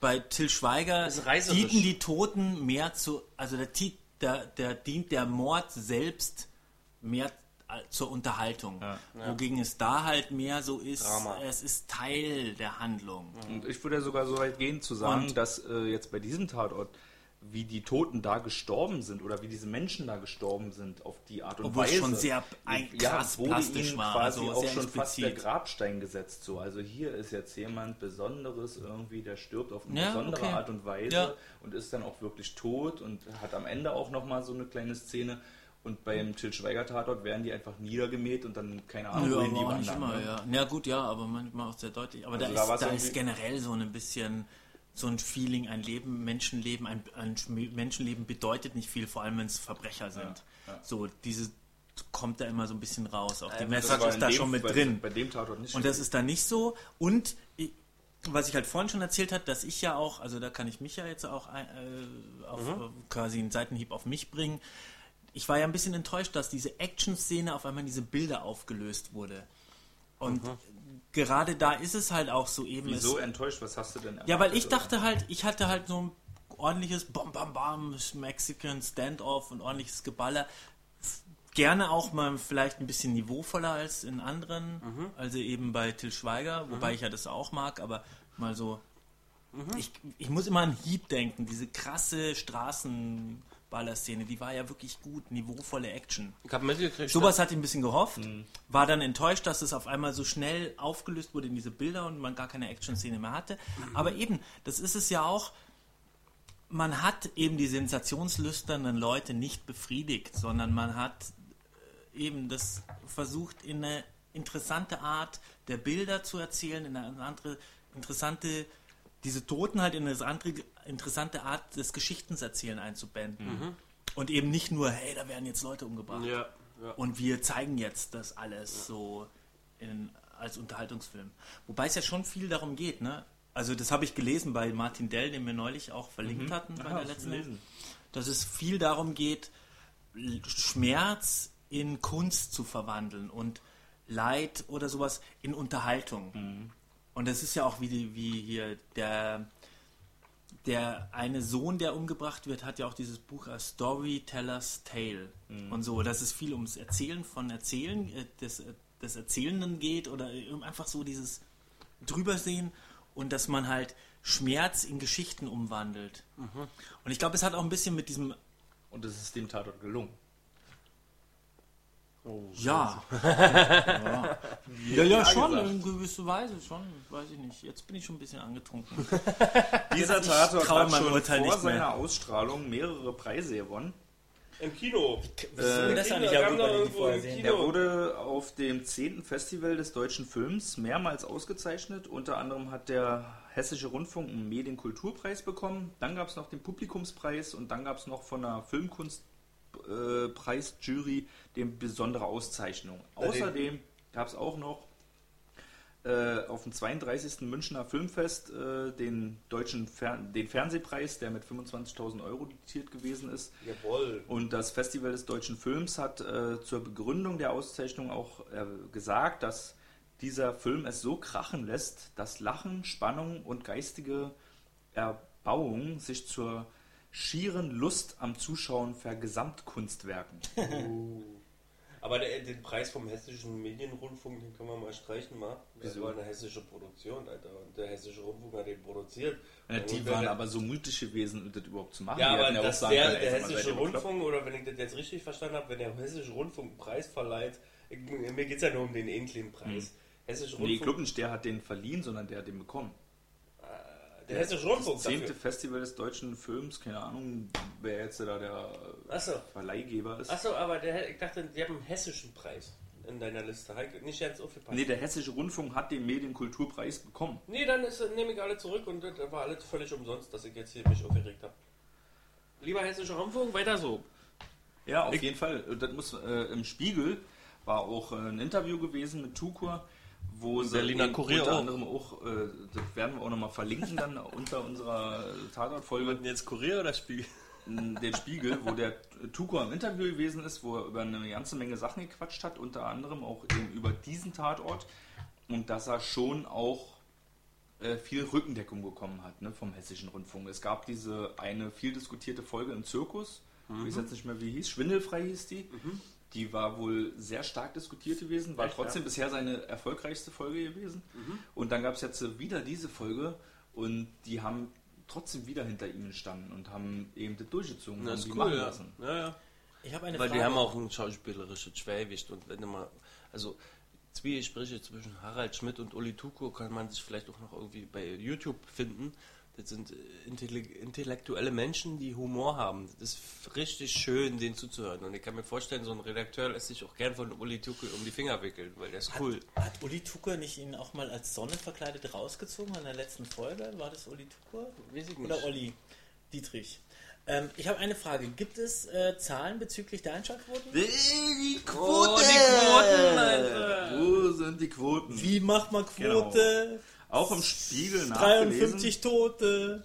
bei Til Schweiger dienten die Toten mehr zu, also der, der, der dient der Mord selbst mehr zur Unterhaltung. Ja. Wogegen es da halt mehr so ist, Drama. es ist Teil der Handlung. Und ich würde sogar so weit gehen zu sagen, Und- dass äh, jetzt bei diesem Tatort, wie die Toten da gestorben sind oder wie diese Menschen da gestorben sind, auf die Art und Obwohl es Weise. schon sehr ein- krass wurde plastisch ihnen war, quasi also auch schon fast der explizit. Grabstein gesetzt. So. Also hier ist jetzt jemand Besonderes irgendwie, der stirbt auf eine Ja, besondere okay. Art und Weise Ja. und ist dann auch wirklich tot und hat am Ende auch nochmal so eine kleine Szene. Und beim Til Schweiger Tatort werden die einfach niedergemäht und dann keine Ahnung, Ja, wohin die wandern. immer, ne? ja. Ja gut, ja, aber manchmal auch sehr deutlich. Aber Also da, ist, da ist generell so ein bisschen so ein Feeling, ein Leben, Menschenleben, ein, ein Sch- Menschenleben bedeutet nicht viel, vor allem wenn es Verbrecher sind. ja. So, diese kommt da immer so ein bisschen raus. Auch die Ähm, Message ist da dem- schon mit bei, drin. Bei dem Tatort nicht. Und das ist da nicht so. Und ich, was ich halt vorhin schon erzählt habe, dass ich ja auch, also da kann ich mich ja jetzt auch äh, auf äh, quasi einen Seitenhieb auf mich bringen. Ich war ja ein bisschen enttäuscht, dass diese Action-Szene auf einmal in diese Bilder aufgelöst wurde. Und gerade da ist es halt auch so eben. Wieso Es, enttäuscht? Was hast du denn ja, weil erwartet, ich dachte halt, ich hatte halt so ein ordentliches Bam Bam Bam, Mexican Standoff und ordentliches Geballer. Gerne auch mal vielleicht ein bisschen niveauvoller als in anderen, also eben bei Till Schweiger, wobei ich ja das auch mag, aber mal so. Ich, ich muss immer an Heat denken, diese krasse Straßenballerszene, die war ja wirklich gut, niveauvolle Action. ich habe mitgekriegt, Sowas hatte ich ein bisschen gehofft, war dann enttäuscht, dass es auf einmal so schnell aufgelöst wurde in diese Bilder und man gar keine Action-Szene mehr hatte. Aber eben, das ist es ja auch, man hat eben die sensationslüsternen Leute nicht befriedigt, sondern man hat äh, eben das versucht in eine interessante Art der Bilder zu erzählen, in eine andere interessante, diese Toten halt in eine andere interessante Art des Geschichtenerzählen einzubinden. Und eben nicht nur, hey, da werden jetzt Leute umgebracht. Ja, ja. Und wir zeigen jetzt das alles so in, als Unterhaltungsfilm. Wobei es ja schon viel darum geht, ne? Also das habe ich gelesen bei Martin Dell, den wir neulich auch verlinkt hatten bei Ah, der letzten, gelesen? dass es viel darum geht, Schmerz in Kunst zu verwandeln und Leid oder sowas in Unterhaltung. Und das ist ja auch wie, die, wie hier der der eine Sohn, der umgebracht wird, hat ja auch dieses Buch A Storyteller's Tale und so, dass es viel ums Erzählen von Erzählen äh, des, äh, des Erzählenden geht oder eben einfach so dieses Drübersehen und dass man halt Schmerz in Geschichten umwandelt. Und ich glaube, es hat auch ein bisschen mit diesem Und es ist dem Tatort gelungen. Ja. ja. Ja, ja, schon, gesagt. in gewisser Weise schon, weiß ich nicht. Jetzt bin ich schon ein bisschen angetrunken. (laughs) Dieser Tatort hat schon Urteil vor seiner Ausstrahlung mehrere Preise gewonnen. Im Kino. Wieso das Kino, nicht die irgendwo im Kino. Er wurde auf dem 10. Festival des deutschen Films mehrmals ausgezeichnet. Unter anderem hat der Hessische Rundfunk einen Medienkulturpreis bekommen. Dann gab es noch den Publikumspreis und dann gab es noch von der Filmkunstpreisjury die besondere Auszeichnung. Außerdem gab es auch noch äh, auf dem 32. Münchner Filmfest äh, den deutschen Fer den Fernsehpreis, der mit 25.000 Euro dotiert gewesen ist. Jawohl. Und das Festival des deutschen Films hat äh, zur Begründung der Auszeichnung auch äh, gesagt, dass dieser Film es so krachen lässt, dass Lachen, Spannung und geistige Erbauung sich zur schieren Lust am Zuschauen vergesamtkunstwerken. (laughs) Aber der, den Preis vom hessischen Medienrundfunk, den können wir mal streichen, mal. Das war eine hessische Produktion, Alter. Und der hessische Rundfunk hat den produziert. Ja, die waren aber so mutig gewesen, um das überhaupt zu machen. Ja, Die aber sagen der, können, der hessische? Rundfunk, oder wenn ich das jetzt richtig verstanden habe, wenn der hessische Rundfunk einen Preis verleiht, ich, mir geht es ja nur um den ähnlichen Preis. Hessische Nee, Rundfunk, Klubbensch, der hat den verliehen, sondern der hat den bekommen. Der hessische Rundfunk Das zehnte. Festival des deutschen Films, keine Ahnung, wer jetzt da der Achso, Verleihgeber ist. achso, aber der, ich dachte, die haben einen hessischen Preis in deiner Liste. Heike, Nicht ganz aufgepasst. Nee, der Hessische Rundfunk hat den Medienkulturpreis bekommen. Nee, dann ist, nehme ich alle zurück und das war alles völlig umsonst, dass ich jetzt hier mich aufgeregt habe. Lieber hessischer Rundfunk, weiter so. Ja, auf jeden Fall. Das muss äh, im Spiegel war auch äh, ein Interview gewesen mit Tukur, wo Berliner Kurier unter anderem auch, äh, das werden wir auch nochmal verlinken dann (laughs) unter unserer Tatortfolge, jetzt Kurier oder Spiegel? den Spiegel, wo der Tukur im Interview gewesen ist, wo er über eine ganze Menge Sachen gequatscht hat, unter anderem auch eben über diesen Tatort und dass er schon auch äh, viel Rückendeckung bekommen hat ne, vom Hessischen Rundfunk. Es gab diese eine viel diskutierte Folge im Zirkus, ich weiß jetzt nicht mehr wie hieß, Schwindelfrei hieß die. Die war wohl sehr stark diskutiert gewesen, war Echt, trotzdem bisher seine erfolgreichste Folge gewesen. Und dann gab es jetzt wieder diese Folge und die haben trotzdem wieder hinter ihm gestanden und haben eben das durchgezogen Das ist die cool, machen ja. lassen. ja, ja. Ich habe eine Weil Frage. die haben auch ein schauspielerisches Schwergewicht und wenn du mal, also Zwiegespräche zwischen Harald Schmidt und Uli Tuko kann man sich vielleicht auch noch irgendwie bei YouTube finden. Das sind äh, intelle- intellektuelle Menschen, die Humor haben. Das ist richtig schön, denen zuzuhören. Und ich kann mir vorstellen, so ein Redakteur lässt sich auch gern von Uli Tuko um die Finger wickeln, weil der ist cool. Hat Uli Tucker nicht ihn auch mal als Sonne verkleidet rausgezogen in der letzten Folge? War das Uli Tucker? Weiß ich nicht. Oder Olli Dietrich? Ähm, ich habe eine Frage. Gibt es äh, Zahlen bezüglich der Einschaltquoten? Die Oh, die Quoten, Alter. Wo sind die Quoten? Wie macht man Quote? Auch im Spiegel nachgelesen. 53 Tote.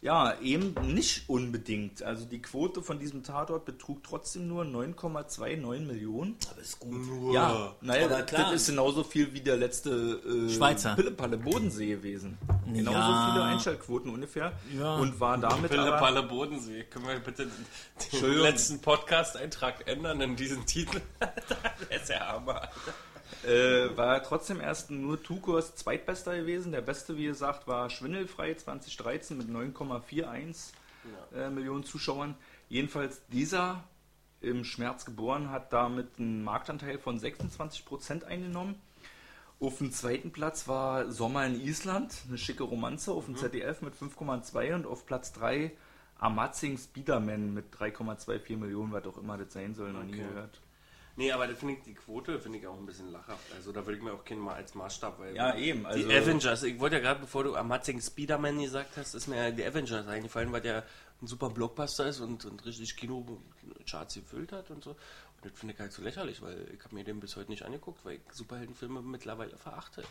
Ja, eben nicht unbedingt. Also die Quote von diesem Tatort betrug trotzdem nur 9,29 Millionen. Aber ist gut. Ja, naja, Aber klar. das ist genauso viel wie der letzte äh, Schweizer. Pillepalle Bodensee gewesen. Genauso Ja. viele Einschaltquoten ungefähr. Ja. Und war damit Pille, aber, Palle, Bodensee. Können wir bitte den letzten Podcast-Eintrag ändern in diesen Titel? (laughs) das ist ja Hammer. Äh, war trotzdem erst nur Tukors zweitbester gewesen. Der beste, wie gesagt, war Schwindelfrei 2013 mit 9,41 äh, Millionen Zuschauern. Jedenfalls dieser im Schmerz geboren hat damit einen Marktanteil von 26% eingenommen. Auf dem zweiten Platz war Sommer in Island, eine schicke Romanze auf dem ZDF mit 5,2 und auf Platz 3 Amazing Spiderman mit 3,24 Millionen, was auch immer das sein soll, noch nie Okay. gehört. Nee, aber da finde ich die Quote finde ich auch ein bisschen lachhaft. Also da würde ich mir auch keinen mal als Maßstab, weil Ja, eben. Also, die Avengers, ich wollte ja gerade, bevor du Amazing Spider-Man gesagt hast, ist mir ja die Avengers eingefallen, weil der ein super Blockbuster ist und, und richtig Kinocharts gefüllt hat und so. Und das finde ich halt so lächerlich, weil ich habe mir den bis heute nicht angeguckt, weil ich Superheldenfilme mittlerweile verachte.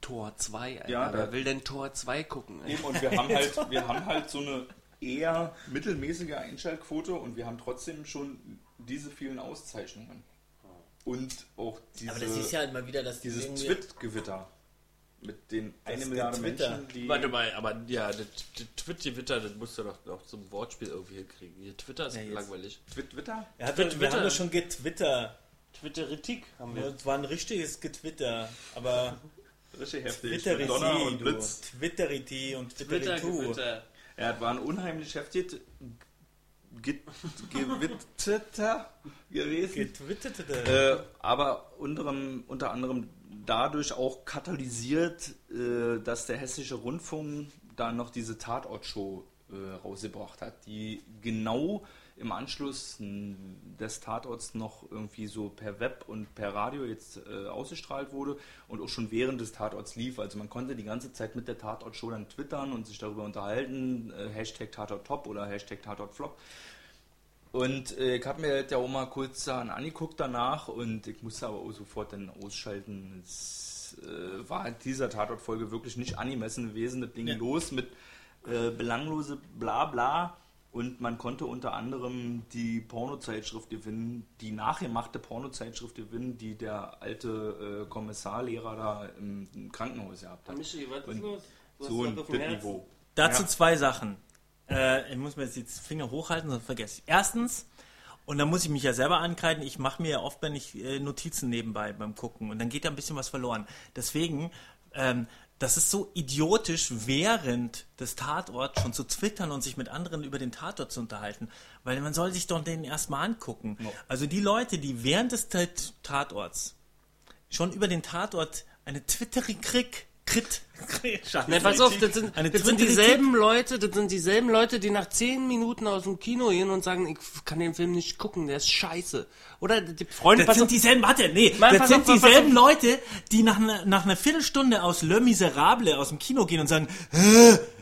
Tor 2, Alter. Ja, Wer will denn Tor 2 gucken? Eben, und wir haben halt, (laughs) wir haben halt so eine eher mittelmäßige Einschaltquote und wir haben trotzdem schon diese vielen Auszeichnungen. Und auch diese, Aber das ist ja halt mal wieder, dass die dieses Twit-Gewitter. mit den eine Milliarde. Menschen, die. Warte mal, aber ja, das, das Twitter, das musst du doch noch zum Wortspiel irgendwie hinkriegen. Hier, Twitter ist Ja, langweilig. Twit- Twitter? Er hat, Twitter. wir haben doch schon getwittert. Twitteritik haben wir. Es war ein richtiges Getwitter, aber (laughs) Richtig heftig. Twitterity, Mit Donner und. Blitz. Twitterity und Twitter, Twitteritu. Twitter. Ja, es war ein unheimlich heftig Ge- (laughs) Gewitteter gewesen. Getwitterte. Äh, aber unterem, unter anderem dadurch auch katalysiert, äh, dass der Hessische Rundfunk da noch diese Tatortshow äh, rausgebracht hat, die genau im Anschluss des Tatorts noch irgendwie so per Web und per Radio jetzt äh, ausgestrahlt wurde und auch schon während des Tatorts lief. Also man konnte die ganze Zeit mit der Tatortshow dann twittern und sich darüber unterhalten, äh, Hashtag Tatort Top oder Hashtag Tatort Flop. Und äh, ich habe mir das ja auch mal kurz dann angeguckt danach und ich musste aber auch sofort dann ausschalten. Es äh, war halt dieser Tatortfolge wirklich nicht angemessen gewesen. Das ging Ja. los mit äh, belanglose Blabla und man konnte unter anderem die Pornozeitschrift gewinnen, die nachgemachte Pornozeitschrift gewinnen, die der alte äh, Kommissarlehrer da im, im Krankenhaus gehabt hat. Michi, was ist los? So ein. Niveau. Dazu Ja. zwei Sachen. Äh, ich muss mir jetzt die Finger hochhalten, sonst vergesse ich. Erstens, und da muss ich mich ja selber ankreiden, ich mache mir ja oft, wenn ich äh, Notizen nebenbei beim Gucken und dann geht da ein bisschen was verloren. Deswegen, ähm, das ist so idiotisch, während des Tatorts schon zu twittern und sich mit anderen über den Tatort zu unterhalten. Weil man soll sich doch den erstmal angucken. Ja. Also die Leute, die während des Tat- Tatorts schon über den Tatort eine Twitterig-Krieg Krit. Ne, pass auf, das sind, das sind dieselben Leute, das sind dieselben Leute, die nach zehn Minuten aus dem Kino gehen und sagen, ich kann den Film nicht gucken, der ist scheiße. Oder die Freunde, Das sind dieselben, warte, nee, Mann, das sind auf, dieselben. Leute, die nach einer, nach einer Viertelstunde aus Le Miserable aus dem Kino gehen und sagen,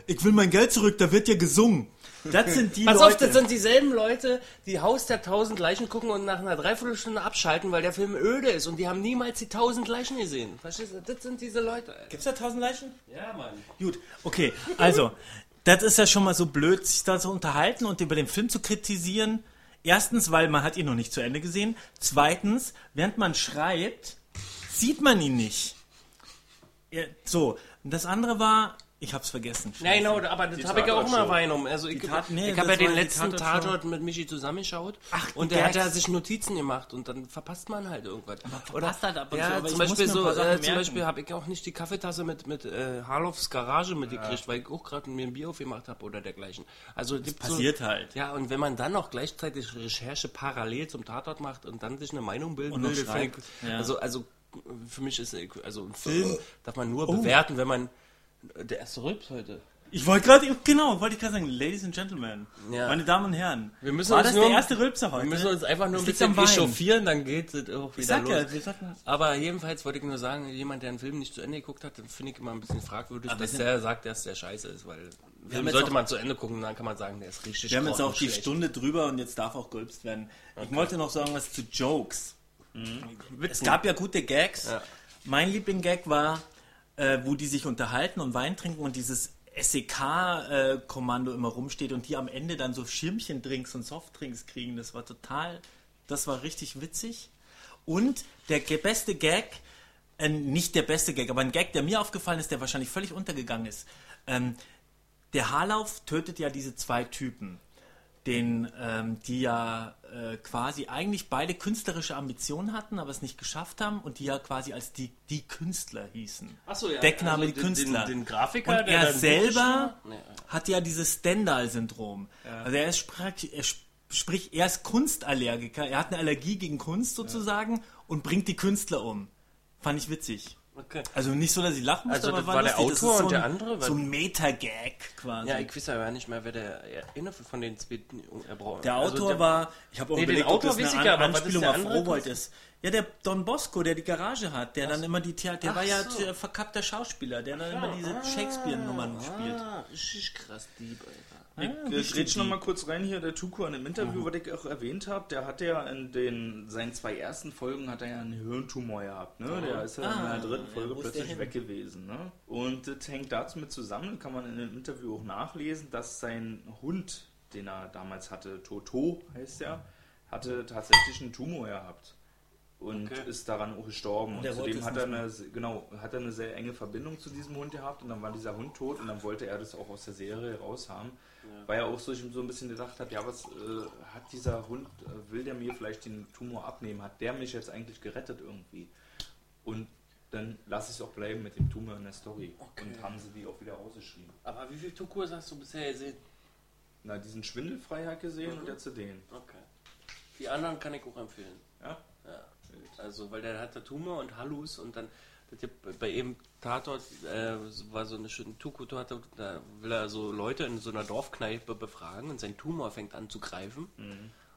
ich will mein Geld zurück, da wird ja gesungen. Das sind die pass Leute. auf, das sind dieselben Leute, die Haus der tausend Leichen gucken und nach einer Dreiviertelstunde abschalten, weil der Film öde ist und die haben niemals die tausend Leichen gesehen. Verstehst du? Das sind diese Leute. Alter. Gibt's da tausend Leichen? Ja, Mann. Gut, okay, also, das ist ja schon mal so blöd, sich da zu unterhalten und über den Film zu kritisieren. Erstens, weil man hat ihn noch nicht zu Ende gesehen. Zweitens, während man schreibt, sieht man ihn nicht. Ja, so, und das andere war, ich hab's vergessen. Ja, genau, aber das habe ich ja auch immer wahrgenommen. Also ich, Tat- nee, ich habe ja den letzten. Tatort mit Michi zusammengeschaut Ach, und der hat ja sich Notizen gemacht und dann verpasst man halt irgendwas. verpasst halt ab und zu, ja, aber zum Beispiel so, äh, zum. Beispiel habe ich auch nicht die Kaffeetasse mit mit äh, Harloffs Garage mitgekriegt, weil ich auch gerade mir ein Bier aufgemacht habe oder dergleichen. Also das passiert halt. Ja, und wenn man dann noch gleichzeitig Recherche parallel zum Tatort macht und dann sich eine Meinung bilden will, ja. also also für mich ist also ein Film darf man nur bewerten, wenn man der erste Rülps heute. Ich wollte gerade, genau, wollte ich gerade sagen, Ladies and Gentlemen, Ja. meine Damen und Herren, Wir müssen war uns das nur- der erste Rülpser heute? Wir müssen uns einfach nur ein bisschen echauffieren, dann geht es auch wieder Ich sag los. ja, wir sollten... Aber jedenfalls wollte ich nur sagen, jemand, der einen Film nicht zu Ende geguckt hat, den finde ich immer ein bisschen fragwürdig, Aber dass der sagt, dass der scheiße ist, weil Film sollte auch- man zu Ende gucken, dann kann man sagen, der ist richtig Wir haben jetzt auch die grottenschlecht. Stunde drüber und jetzt darf auch gerülpst werden. Ich wollte noch sagen was zu Jokes. Es gab ja gute Gags. Ja. Mein Liebling-Gag war, äh, wo die sich unterhalten und Wein trinken und dieses SEK-Kommando immer rumsteht und die am Ende dann so Schirmchendrinks und Softdrinks kriegen. Das war total, das war richtig witzig. Und der beste Gag, äh, nicht der beste Gag, aber ein Gag, der mir aufgefallen ist, der wahrscheinlich völlig untergegangen ist. Ähm, der Haarlauf tötet ja diese zwei Typen, den, ähm, die ja äh, quasi eigentlich beide künstlerische Ambitionen hatten, aber es nicht geschafft haben und die ja quasi als die, die Künstler hießen. Ach so, ja. Deckname Also die Künstler. den- den Grafiker, und er selber? Nee. hat ja dieses Stendhal-Syndrom. Also er ist, sprach- er sp- sprich, er ist Kunstallergiker, er hat eine Allergie gegen Kunst sozusagen und bringt die Künstler um. Fand ich witzig. Okay. Also nicht so, dass ich lachen musste, Also aber das war der lustig. Autor so und der ein- andere? So ein Meta-Gag quasi. Ja, ich weiß aber nicht mehr, wer der eine von den zwei er braucht. Der Also Autor war, ich habe auch Nee, den überlegt, ob Autor das eine ich An was Anspielung der auf Rowold ist. Ja, der Don Bosco, der die Garage hat, der dann immer die Theater, der Ach war ja so. der verkappter Schauspieler, der dann immer diese Shakespeare-Nummern spielt. Ah, richtig krass Dieb, Alter. Ich äh, grätsch noch mal kurz rein hier, der Tuko in dem Interview, was ich auch erwähnt habe, der hat ja in den seinen zwei ersten Folgen hat er ja einen Hirntumor gehabt, ne? Der ist ja in Ah, der dritten ja, Folge der plötzlich weg gewesen, ne? Und das hängt dazu mit zusammen, kann man in dem Interview auch nachlesen, dass sein Hund, den er damals hatte, Toto heißt er, hatte tatsächlich einen Tumor gehabt. und Okay. ist daran auch gestorben. Und Und, zudem hat er, eine, genau, hat er eine sehr enge Verbindung zu diesem Hund gehabt und dann war dieser Hund tot und dann wollte er das auch aus der Serie raushaben. Ja. Weil er auch so, so ein bisschen gedacht hat, ja, was äh, hat dieser Hund, äh, will der mir vielleicht den Tumor abnehmen? Hat der mich jetzt eigentlich gerettet irgendwie? Und dann lasse ich es auch bleiben mit dem Tumor in der Story. Okay. Und haben sie die auch wieder rausgeschrieben. Aber wie viel Tukur hast du bisher gesehen? Na, diesen Schwindelfreiheit gesehen Mhm. und jetzt den. Okay. Die anderen kann ich auch empfehlen. Ja? Ja. Also, weil der hatte Tumor und Hallus und dann bei eben Tatort äh, war so eine schöne Tuku-Tatort, da will er so Leute in so einer Dorfkneipe befragen und sein Tumor fängt an zu greifen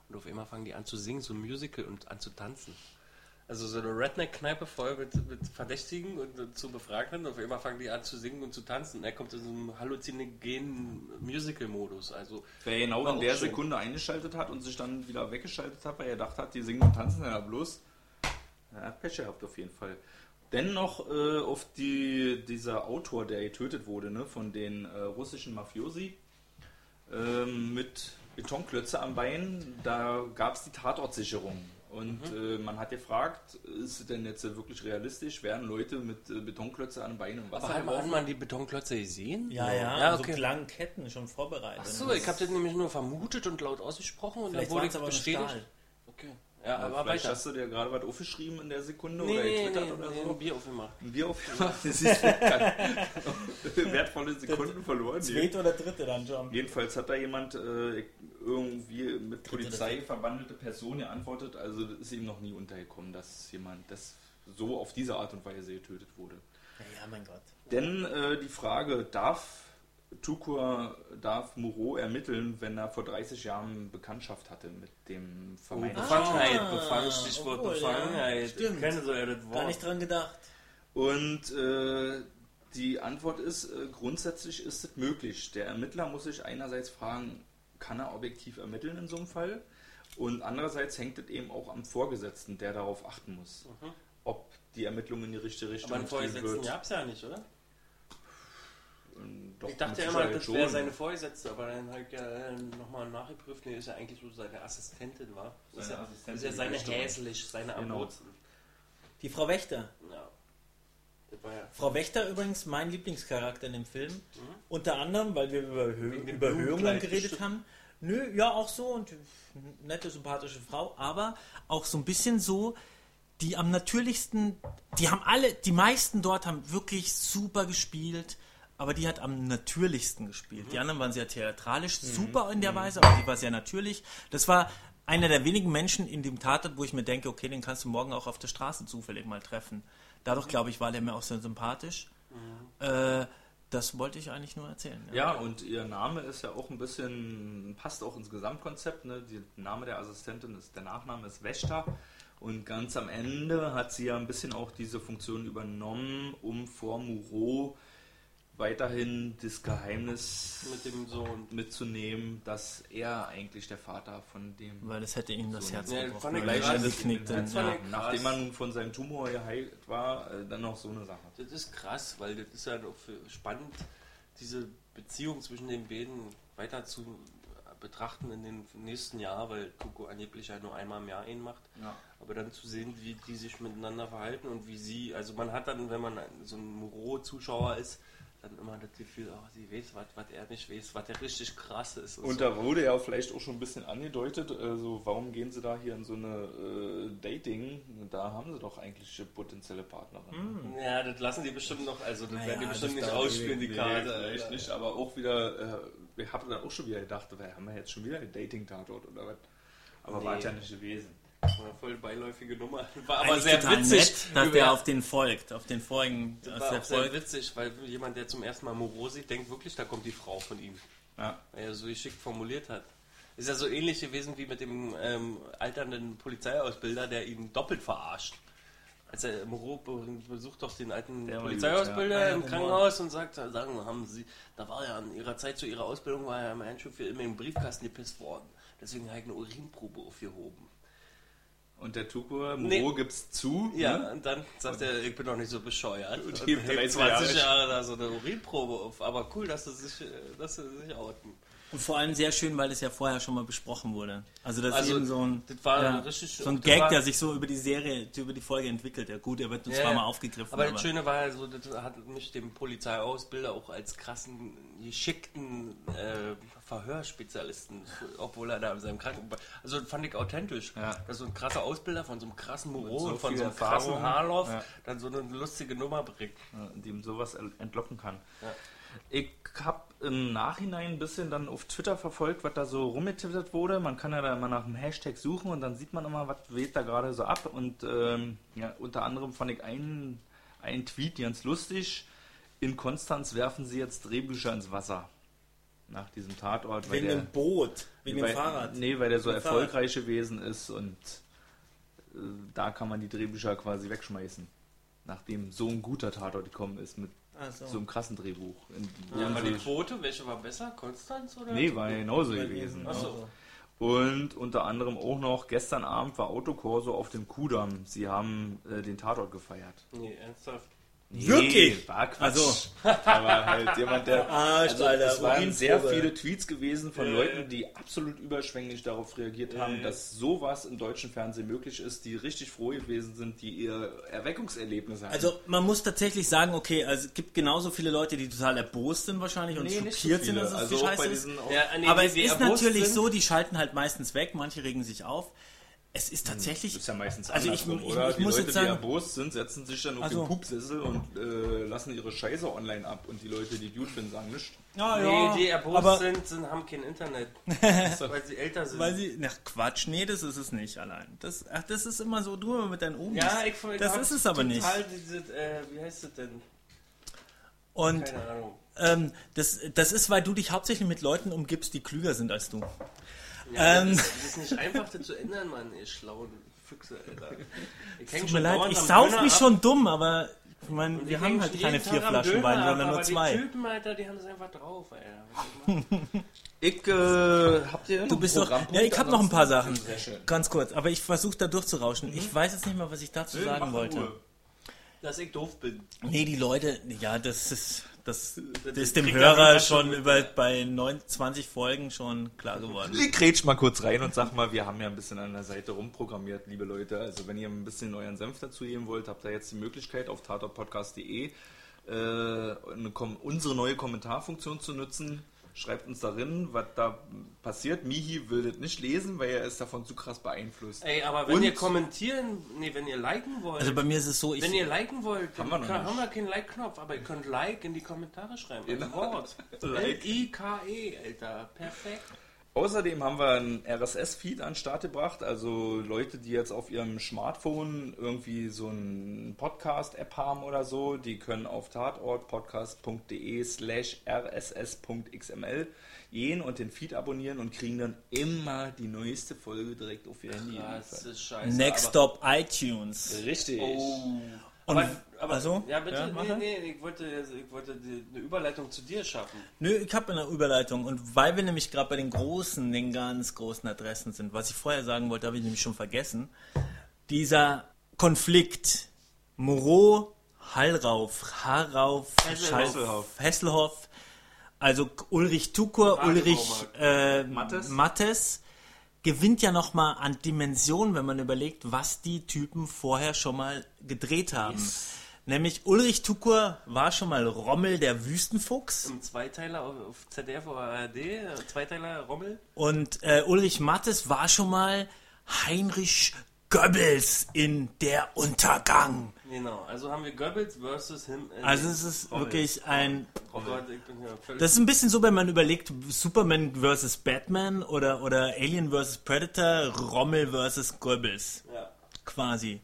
und auf einmal fangen die an zu singen, so ein Musical und an zu tanzen. Also so eine Redneck-Kneipe voll mit, mit Verdächtigen und, und zu Befragten und auf einmal fangen die an zu singen und zu tanzen und er kommt in so einem halluzinogenen Musical-Modus. Also Wer genau in der schön. Sekunde eingeschaltet hat und sich dann wieder weggeschaltet hat, weil er gedacht hat, die singen und tanzen ja bloß. Ja, Pech gehabt auf jeden Fall. Dennoch äh, auf die, dieser Autor, der getötet wurde, ne, von den äh, russischen Mafiosi, ähm, mit Betonklötze am Bein, da gab es die Tatortsicherung. Und äh, man hat gefragt, ist es denn jetzt wirklich realistisch? Werden Leute mit äh, Betonklötze an den Beinen im Wasser aber hat, man- hat man die Betonklötze gesehen? Ja, ja, ja so okay. langen Ketten schon vorbereitet. Achso, ich habe das nämlich nur vermutet und laut ausgesprochen und Vielleicht dann wurde es aber bestätigt. Stahl. Okay. Ja, Ja, aber vielleicht weiter. hast du dir gerade was aufgeschrieben in der Sekunde Nee, oder getwittert nee, oder nee, so. ein Bier aufgemacht. Ein Bier aufgemacht, (laughs) das ist (laughs) (laughs) wertvolle Sekunden verloren. Zweite oder dritte dann schon. Jedenfalls hat da jemand äh, irgendwie mit Dritte, Polizei verwandelte Person geantwortet. Also das ist ihm noch nie untergekommen, dass jemand das so auf diese Art und Weise getötet wurde. Ja, ja, mein Gott. Denn äh, die Frage, darf Tukur, darf Moreau ermitteln, wenn er vor 30 Jahren Bekanntschaft hatte mit dem vermeintlichen Befangenheit, Ah, Befangen, Stichwort obwohl, Befangenheit. ja, stimmt. Kennen so ja das Wort. Gar nicht dran gedacht. Und äh, die Antwort ist, äh, grundsätzlich ist es möglich. Der Ermittler muss sich einerseits fragen, kann er objektiv ermitteln in so einem Fall? Und andererseits hängt es eben auch am Vorgesetzten, der darauf achten muss, ob die Ermittlung in die richtige Richtung Mhm. aber einen Vorgesetzten gab es ja nicht, oder? Doch, ich dachte ja immer, das wäre seine Vorgesetzte, aber dann habe ich ja äh, nochmal nachgeprüft, nee, ist ja eigentlich so seine Assistentin war. Das ist Seine ja, Assistentin, ist ja seine häslich, seine Genau. Amozen. Die Frau Wächter. Ja. Ja Frau Wächter übrigens mein Lieblingscharakter in dem Film. Unter anderem, weil wir über, Hö über Höhungen geredet bestimmt. haben. Nö, ja, auch so und nette, sympathische Frau, aber auch so ein bisschen so, die am natürlichsten, die haben alle, die meisten dort haben wirklich super gespielt, aber die hat am natürlichsten gespielt. Die anderen waren sehr theatralisch, super in der Weise, aber die war sehr natürlich. Das war einer der wenigen Menschen in dem Tatort, wo ich mir denke, okay, den kannst du morgen auch auf der Straße zufällig mal treffen. Dadurch, glaube ich, war der mir auch sehr sympathisch. Äh, das wollte ich eigentlich nur erzählen. Ja, und ihr Name ist ja auch ein bisschen, passt auch ins Gesamtkonzept. Ne? Der Name der Assistentin ist, der Nachname ist Wächter. Und ganz am Ende hat sie ja ein bisschen auch diese Funktion übernommen, um vor Moreau weiterhin das Geheimnis mit dem Sohn. mitzunehmen, dass er eigentlich der Vater von dem Weil das hätte ihm das So, Herz ja, gebrochen. fand ich weil krass. geknickt Das ist. fand Ja. Nachdem er nun von seinem Tumor geheilt war, äh, dann noch so eine Sache. Das ist krass, weil das ist ja doch für spannend, diese Beziehung zwischen den beiden weiter zu betrachten in den nächsten Jahren, weil Tuko angeblich ja nur einmal im Jahr ihn macht. Ja. Aber dann zu sehen, wie die sich miteinander verhalten und wie sie, also man hat dann, wenn man so ein Moreau-Zuschauer ist, dann immer das Gefühl, oh, sie weiß, was, was er nicht weiß, was der richtig krass ist. Und so. da wurde ja vielleicht auch schon ein bisschen angedeutet, also warum gehen sie da hier in so eine äh, Dating? Da haben sie doch eigentlich potenzielle Partnerin. Ja, das lassen die bestimmt noch, also das Naja, werden die bestimmt nicht ausspielen, die Nee, Karte. vielleicht Alter. nicht, aber auch wieder, äh, ich habe dann auch schon wieder gedacht, wir haben ja jetzt schon wieder einen Dating-Tatort oder was? Aber war Nee. es ja nicht gewesen. Eine voll beiläufige Nummer. (laughs) War aber Eigentlich sehr witzig. nett, dass Über- der auf den folgt, auf den vorigen, war sehr witzig, weil jemand, der zum ersten Mal Moreau sieht, denkt wirklich, da kommt die Frau von ihm. Ja. Weil er so geschickt formuliert hat. Ist ja so ähnlich gewesen wie mit dem ähm, alternden Polizeiausbilder, der ihn doppelt verarscht. Also Moreau be- besucht doch den alten Der war Polizeiausbilder gut, ja. im Krankenhaus und sagt, sagen, haben Sie, da war ja in Ihrer Zeit zu Ihrer Ausbildung, war ja im Einschub für immer im Briefkasten gepisst worden. Deswegen habe ich eine Urinprobe aufgehoben. Und der Tukur, Nee. Moreau gibt's zu. Ja, ne? und dann sagt er, ich bin doch nicht so bescheuert. Und hebt hebt 30 20 Jahre Jahre da so eine Urinprobe auf. Aber cool, dass sie sich, dass sie sich outen. Und vor allem sehr schön, weil es ja vorher schon mal besprochen wurde. Also das Also, ist eben so ein, das war ja, richtig- so ein das Gag, war- der sich so über die Serie, über die Folge entwickelt. Ja gut, er wird nur Ja, zweimal aufgegriffen. Aber das Schöne war ja so, das hat mich dem Polizeiausbilder auch als krassen, geschickten äh, Verhörspezialisten, obwohl er da in seinem Krankenhaus. Also das fand ich authentisch. Ja. Dass so ein krasser Ausbilder von so einem krassen Moreau so und von so einem krassen Erfahrung. Haarloff Ja. dann so eine lustige Nummer bringt. Ja, die ihm sowas entlocken kann. Ja. Ich habe im Nachhinein ein bisschen dann auf Twitter verfolgt, was da so rumgetwittert wurde. Man kann ja da immer nach einem Hashtag suchen und dann sieht man immer, was weht da gerade so ab. Und ähm, ja, unter anderem fand ich einen, einen Tweet ganz lustig. In Konstanz werfen sie jetzt Drehbücher ins Wasser. Nach diesem Tatort. weil wegen dem Boot, wegen weil, dem Fahrrad. Nee, weil der so erfolgreich gewesen ist und äh, da kann man die Drehbücher quasi wegschmeißen. Nachdem so ein guter Tatort gekommen ist mit so. so einem krassen Drehbuch. In, Ja, aber die Quote, welche war besser? Konstanz oder? nee, war genauso gewesen. Ach so. Und unter anderem auch noch, gestern Abend war Autokorso auf dem Kudamm. Sie haben äh, den Tatort gefeiert. Nee, ernsthaft. Nee, Wirklich? War Quatsch. Also. Aber halt jemand, der. Arsch, (laughs) Also, Alter, es waren sehr viele Tweets gewesen von Ja, Leuten, die absolut überschwänglich darauf reagiert haben, ja. dass sowas im deutschen Fernsehen möglich ist, die richtig froh gewesen sind, die ihr Erweckungserlebnis hatten. Also man muss tatsächlich sagen, okay, also es gibt genauso viele Leute, die total erbost sind wahrscheinlich und Nee, nicht so schockiert sind, dass es also auch scheiße ist. Ja, nee, Aber die- es die ist natürlich so, die schalten halt meistens weg, manche regen sich auf. Es ist Das tatsächlich. ist ja meistens Also ich- ich- oder? ich die muss Leute, jetzt die sagen- erbost sind, setzen sich dann auf Also- den Pupsessel und äh, lassen ihre Scheiße online ab und die Leute, die gut finden, sagen nichts. Ja, Nee, die erbost sind, sind, haben kein Internet. (laughs) weil sie älter sind. weil sie. Ach Quatsch, nee, das ist es nicht allein. Das, ach, das ist immer so drüber mit deinen Omis. ja, ich, ich das ist es aber nicht. total Diese, äh, wie heißt das denn? Und Keine Ahnung. ähm, das, das ist, weil du dich hauptsächlich mit Leuten umgibst, die klüger sind als du. Ja, Ähm. das, ist, das ist nicht einfach, das zu ändern, Mann, ihr schlauen Füchse, Alter. (laughs) Ich Tut mir leid, ich sauf mich ab schon dumm, aber ich meine, wir haben halt keine vier Flaschen Döner Wein, sondern nur zwei. Die Typen, Alter, die haben das einfach drauf, Alter. (laughs) Ich äh, habt ihr Du bist doch. Ja, ich habe noch ein paar Sachen. Ganz kurz, aber ich versuche da durchzurauschen. Ich weiß jetzt nicht mal, was ich dazu sagen wollte. Dass ich doof bin. Nee, die Leute, ja, das ist. Das, das ist dem er Hörer schon über bei 9, 20 Folgen schon klar geworden. Ich grätsch mal kurz rein und sag mal, wir haben ja ein bisschen an der Seite rumprogrammiert, liebe Leute. Also wenn ihr ein bisschen euren Senf dazu geben wollt, habt ihr jetzt die Möglichkeit auf tatortpodcast.de äh, eine Kom- unsere neue Kommentarfunktion zu nutzen. Schreibt uns darin, was da passiert. Mihi will das nicht lesen, weil er ist davon zu krass beeinflusst. Ey, aber wenn Und- ihr kommentieren, nee, wenn ihr liken wollt, Also bei mir ist es so, ich. wenn ihr liken wollt, Haben dann wir noch kann- haben wir keinen Like-Knopf, aber ihr könnt Like in die Kommentare schreiben. Genau. Wort. (laughs) Like. L-I-K-E, Alter. Perfekt. Außerdem haben wir einen RSS-Feed an den Start gebracht, also Leute, die jetzt auf ihrem Smartphone irgendwie so einen Podcast-App haben oder so, die können auf tatortpodcast.de slash rss.xml gehen und den Feed abonnieren und kriegen dann immer die neueste Folge direkt auf ihr Handy. Ist scheiße. Next Stop iTunes. Richtig. Oh. Und, Aber, aber also? ja, bitte, Ja, nee, nee, ich wollte, ich wollte die, eine Überleitung zu dir schaffen. Nö, ich habe eine Überleitung. Und weil wir nämlich gerade bei den großen, den ganz großen Adressen sind, was ich vorher sagen wollte, habe ich nämlich schon vergessen. Dieser Konflikt Moreau, Hallrauf, Harauf, Hesselhoff. Hesselhoff, also Ulrich Tukur, Ulrich äh, Mattes. Mattes, gewinnt ja nochmal an Dimension, wenn man überlegt, was die Typen vorher schon mal gedreht haben. Nämlich Ulrich Tukur war schon mal Rommel der Wüstenfuchs. Im Zweiteiler auf, ZDF oder ARD, Zweiteiler Rommel. Und äh, Ulrich Mattes war schon mal Heinrich Goebbels in Der Untergang. Genau, also haben wir Goebbels versus him. äh, Also es ist Rommel. wirklich ein... Oh Gott, ich bin ja völlig. Das ist ein bisschen so, wenn man überlegt, Superman versus Batman oder, oder Alien versus Predator, Rommel versus Goebbels. ja. Quasi.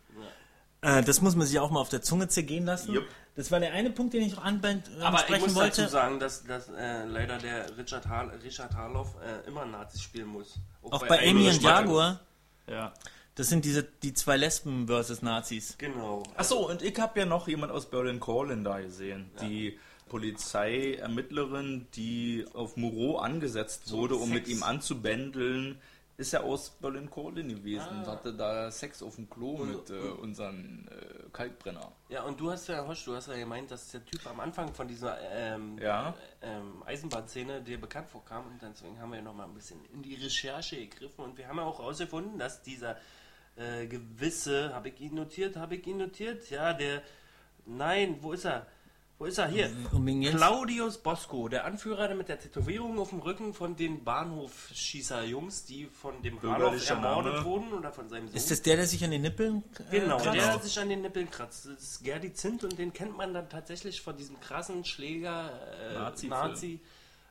Äh, das muss man sich auch mal auf der Zunge zergehen lassen. Jupp. Das war der eine Punkt, den ich noch anbe- Aber ich muss wollte. dazu sagen, dass, dass äh, leider der Richard, Har Richard Harloff äh, immer Nazis spielen muss. auch bei Amy und Jaguar. Jaguar, Ja. Das sind diese die zwei Lesben versus Nazis. Genau. Achso, und ich habe ja noch jemand aus Berlin Calling da gesehen. Die Polizeiermittlerin, die auf Moreau angesetzt wurde, um mit ihm anzubändeln, ist ja aus Berlin Calling gewesen und hatte da Sex auf dem Klo mit äh, unseren äh, Kalkbrenner. Ja, und du hast ja, Hosch, du hast ja gemeint, dass der Typ am Anfang von dieser ähm, Ja. ähm, Eisenbahnszene dir bekannt vorkam und deswegen haben wir noch mal ein bisschen in die Recherche gegriffen und wir haben ja auch herausgefunden, dass dieser äh, gewisse, habe ich ihn notiert, habe ich ihn notiert, ja, der, nein, wo ist er? Wo ist er? Hier. Claudius Bosco, der Anführer mit der Tätowierung auf dem Rücken von den Bahnhofschießer-Jungs, die von dem Bahnhof ermordet Name. wurden oder von seinem Sohn. Ist das der, der sich an den Nippeln äh, Genau, kratzt? der sich an den Nippeln kratzt. Das ist Gerdi Zint und den kennt man dann tatsächlich von diesem krassen Schläger, äh, Nazi-Film. Nazi.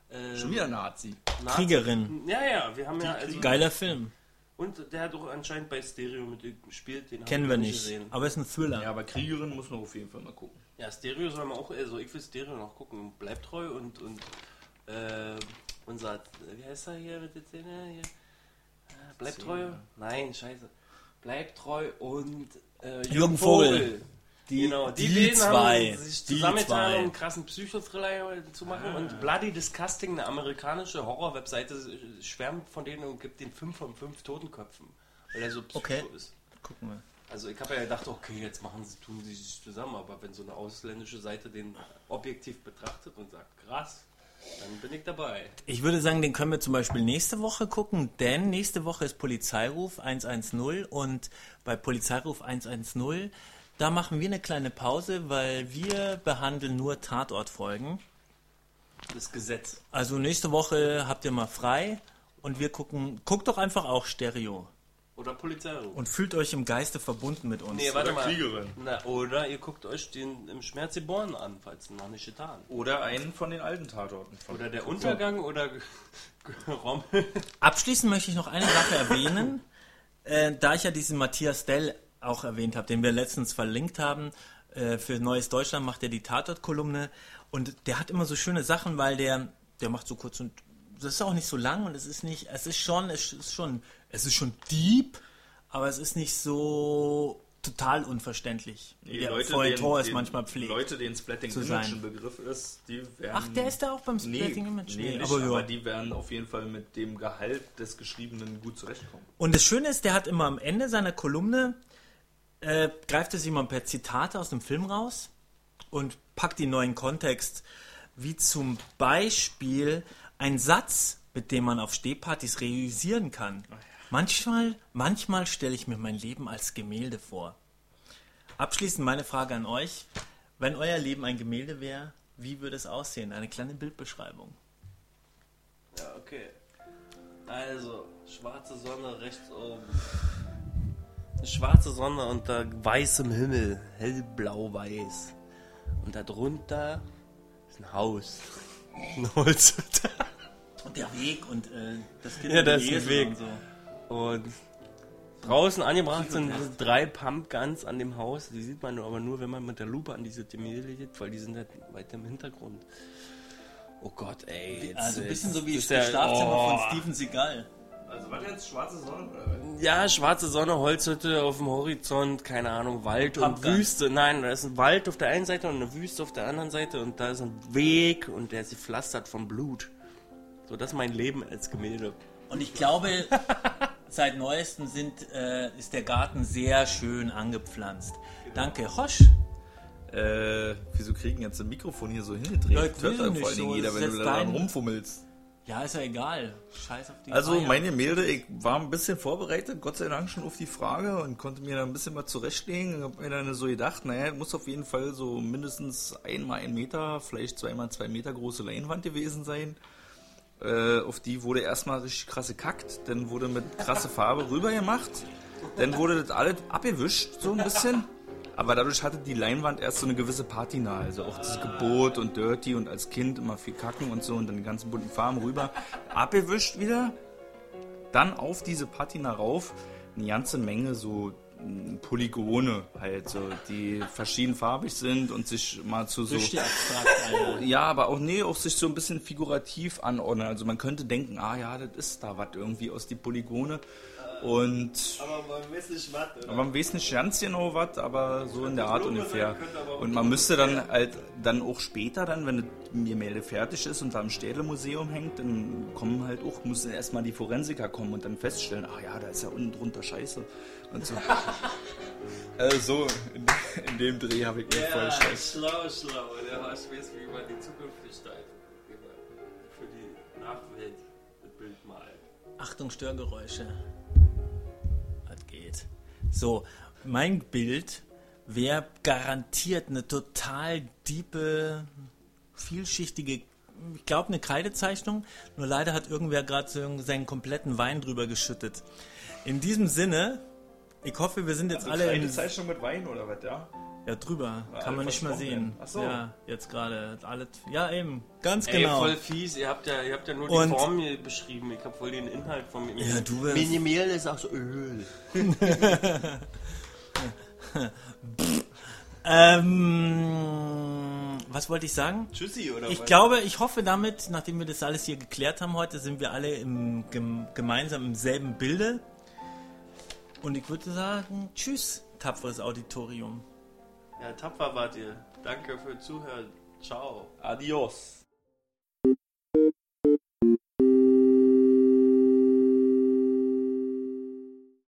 Äh, Schon wieder Nazi. Nazi- Kriegerin. Ja, ja, wir haben ja. Also, Geiler Film. Und der hat auch anscheinend bei Stereo mitgespielt. Den Kennen wir nicht. Gesehen. Aber ist ein Thriller. Ja, aber Kriegerin muss man auf jeden Fall mal gucken. Ja, Stereo soll man auch, also ich will Stereo noch gucken. Bleibt treu und, und äh, unser, wie heißt er hier mit der Szene? Hier? Äh, Bleibt treu? Nein, scheiße. Bleibt treu und äh, Jürgen Vogel. Die, genau, die, die beiden zwei. haben sich Die zusammengetan, um einen krassen Psychothriller zu machen. Und Bloody Disgusting, eine amerikanische Horrorwebseite, schwärmt von denen und gibt den 5 von 5 Totenköpfen. Weil er so psycho Okay. ist. Gucken wir. Also ich habe ja gedacht, okay, jetzt machen sie, tun sie sich zusammen, aber wenn so eine ausländische Seite den objektiv betrachtet und sagt, krass, dann bin ich dabei. Ich würde sagen, den können wir zum Beispiel nächste Woche gucken, denn nächste Woche ist Polizeiruf 110 und bei Polizeiruf 110, da machen wir eine kleine Pause, weil wir behandeln nur Tatortfolgen. Das Gesetz. Also nächste Woche habt ihr mal frei und wir gucken, guckt doch einfach auch Stereo Oder Polizeiruf. und fühlt euch im Geiste verbunden mit uns. Nee, warte Oder mal. Kriegerin. Na, oder ihr guckt euch den im Schmerz geboren an, falls noch nicht getan. Oder einen von den alten Tatorten. Von Oder der Untergang oder Rommel. Abschließend möchte ich noch eine Sache erwähnen, (laughs) äh, da ich ja diesen Matthias Dell auch erwähnt habe, den wir letztens verlinkt haben. Äh, für Neues Deutschland macht er die Tatort-Kolumne und der hat immer so schöne Sachen, weil der, der macht so kurz und das ist auch nicht so lang und es ist nicht, es ist schon, es ist schon, es ist schon deep, aber es ist nicht so total unverständlich. Die der Leute, Feuilleton ist manchmal pflegt. Leute, denen Splatting zu Image sein. ein Begriff ist, die werden. Ach, der ist da auch beim Nee, Splitting Image? nee, nicht, aber aber, die werden auf jeden Fall mit dem Gehalt des Geschriebenen gut zurechtkommen. Und das Schöne ist, der hat immer am Ende seiner Kolumne, äh, greift es jemand per Zitate aus dem Film raus und packt die neuen Kontext, wie zum Beispiel ein Satz, mit dem man auf Stehpartys realisieren kann. Manchmal, manchmal stelle ich mir mein Leben als Gemälde vor. Abschließend meine Frage an euch. Wenn euer Leben ein Gemälde wäre, wie würde es aussehen? Eine kleine Bildbeschreibung. Ja, okay. Also, schwarze Sonne rechts oben. Eine schwarze Sonne unter weißem Himmel, hellblau-weiß. Und darunter ist ein Haus. (laughs) Ein Holzhütte. Und der Weg und äh, das Kind Ja, mit da dem ist ein Weg. und so. Und draußen angebracht sind drei Pumpguns an dem Haus. Die sieht man aber nur, wenn man mit der Lupe an diese Gemälde geht, weil die sind halt weit im Hintergrund. Oh Gott, ey. Jetzt, Also ein bisschen so wie das Schlafzimmer oh. von Steven Seagal. Also, was jetzt? Schwarze Sonne? Oder? Ja, schwarze Sonne, Holzhütte auf dem Horizont, keine Ahnung, Wald und Pumpgun. Wüste. Nein, da ist ein Wald auf der einen Seite und eine Wüste auf der anderen Seite und da ist ein Weg und der ist gepflastert von Blut. So, das ist mein Leben als Gemälde. Und ich glaube, (laughs) seit neuestem sind, äh, ist der Garten sehr schön angepflanzt. Danke, Hosch. Äh, wieso kriegen jetzt ein Mikrofon hier so hingedreht? Ja, ich Das hört nicht vor allen Dingen so, jeder, wenn du da rumfummelst. Ja, ist ja egal. Scheiß auf die Also Feier. mein Gemälde, ich war ein bisschen vorbereitet, Gott sei Dank schon auf die Frage und konnte mir da ein bisschen mal zurechtlegen. Ich habe mir dann so gedacht, naja, muss auf jeden Fall so mindestens einmal ein Meter, vielleicht zweimal zwei Meter große Leinwand gewesen sein. Äh, auf die wurde erstmal richtig krasse kackt, dann wurde mit krasse Farbe rüber gemacht, dann wurde das alles abgewischt, so ein bisschen. Aber dadurch hatte die Leinwand erst so eine gewisse Patina, also auch das Gebot und Dirty und als Kind immer viel kacken und so und dann die ganzen bunten Farben rüber. Abgewischt wieder, dann auf diese Patina rauf. Eine ganze Menge so mm, Polygone halt so, die verschiedenfarbig sind und sich mal zu so Richtig abstrakt, ja, aber auch nee, auch sich so ein bisschen figurativ anordnen. Also man könnte denken, ah ja, das ist da was irgendwie aus die Polygone und Aber man weiß nicht was, aber man weiß nicht ganz genau was, aber so in der Art ungefähr. Und man müsste dann halt dann auch später dann, wenn das Gemälde fertig ist und da im Städtemuseum hängt, dann kommen halt auch, müssen erstmal die Forensiker kommen und dann feststellen, ach ja, da ist ja unten drunter Scheiße und so. also (laughs) so in, In dem Dreh habe ich mich Ja, voll schlecht. schlau, schlau. Der Horst weiß, wie man die Zukunft gestaltet. Für die Nachwelt das Bild malt. Achtung, Störgeräusche. So, mein Bild wäre garantiert eine total diepe, vielschichtige, ich glaube eine Kreidezeichnung, nur leider hat irgendwer gerade seinen kompletten Wein drüber geschüttet. In diesem Sinne, ich hoffe, wir sind jetzt alle eine in, Zeichnung mit Wein oder was, ja? Ja drüber, War kann man nicht mehr versprochen sehen. werden. Ach so. Ja, jetzt gerade alles, ja eben, ganz Ey, genau. voll fies. Ihr habt ja, ihr habt ja nur die Und- Form hier beschrieben. Ich hab voll den Inhalt von mir. Ja, du bist- Minimal ist auch so Öl. (laughs) Ähm, was wollte ich sagen? Tschüssi, oder Ich was? glaube, ich hoffe damit, nachdem wir das alles hier geklärt haben heute, sind wir alle im, gem, gemeinsam im selben Bilde. Und ich würde sagen, tschüss, tapferes Auditorium. Ja, tapfer wart ihr. Danke für Zuhören. Ciao. Adios.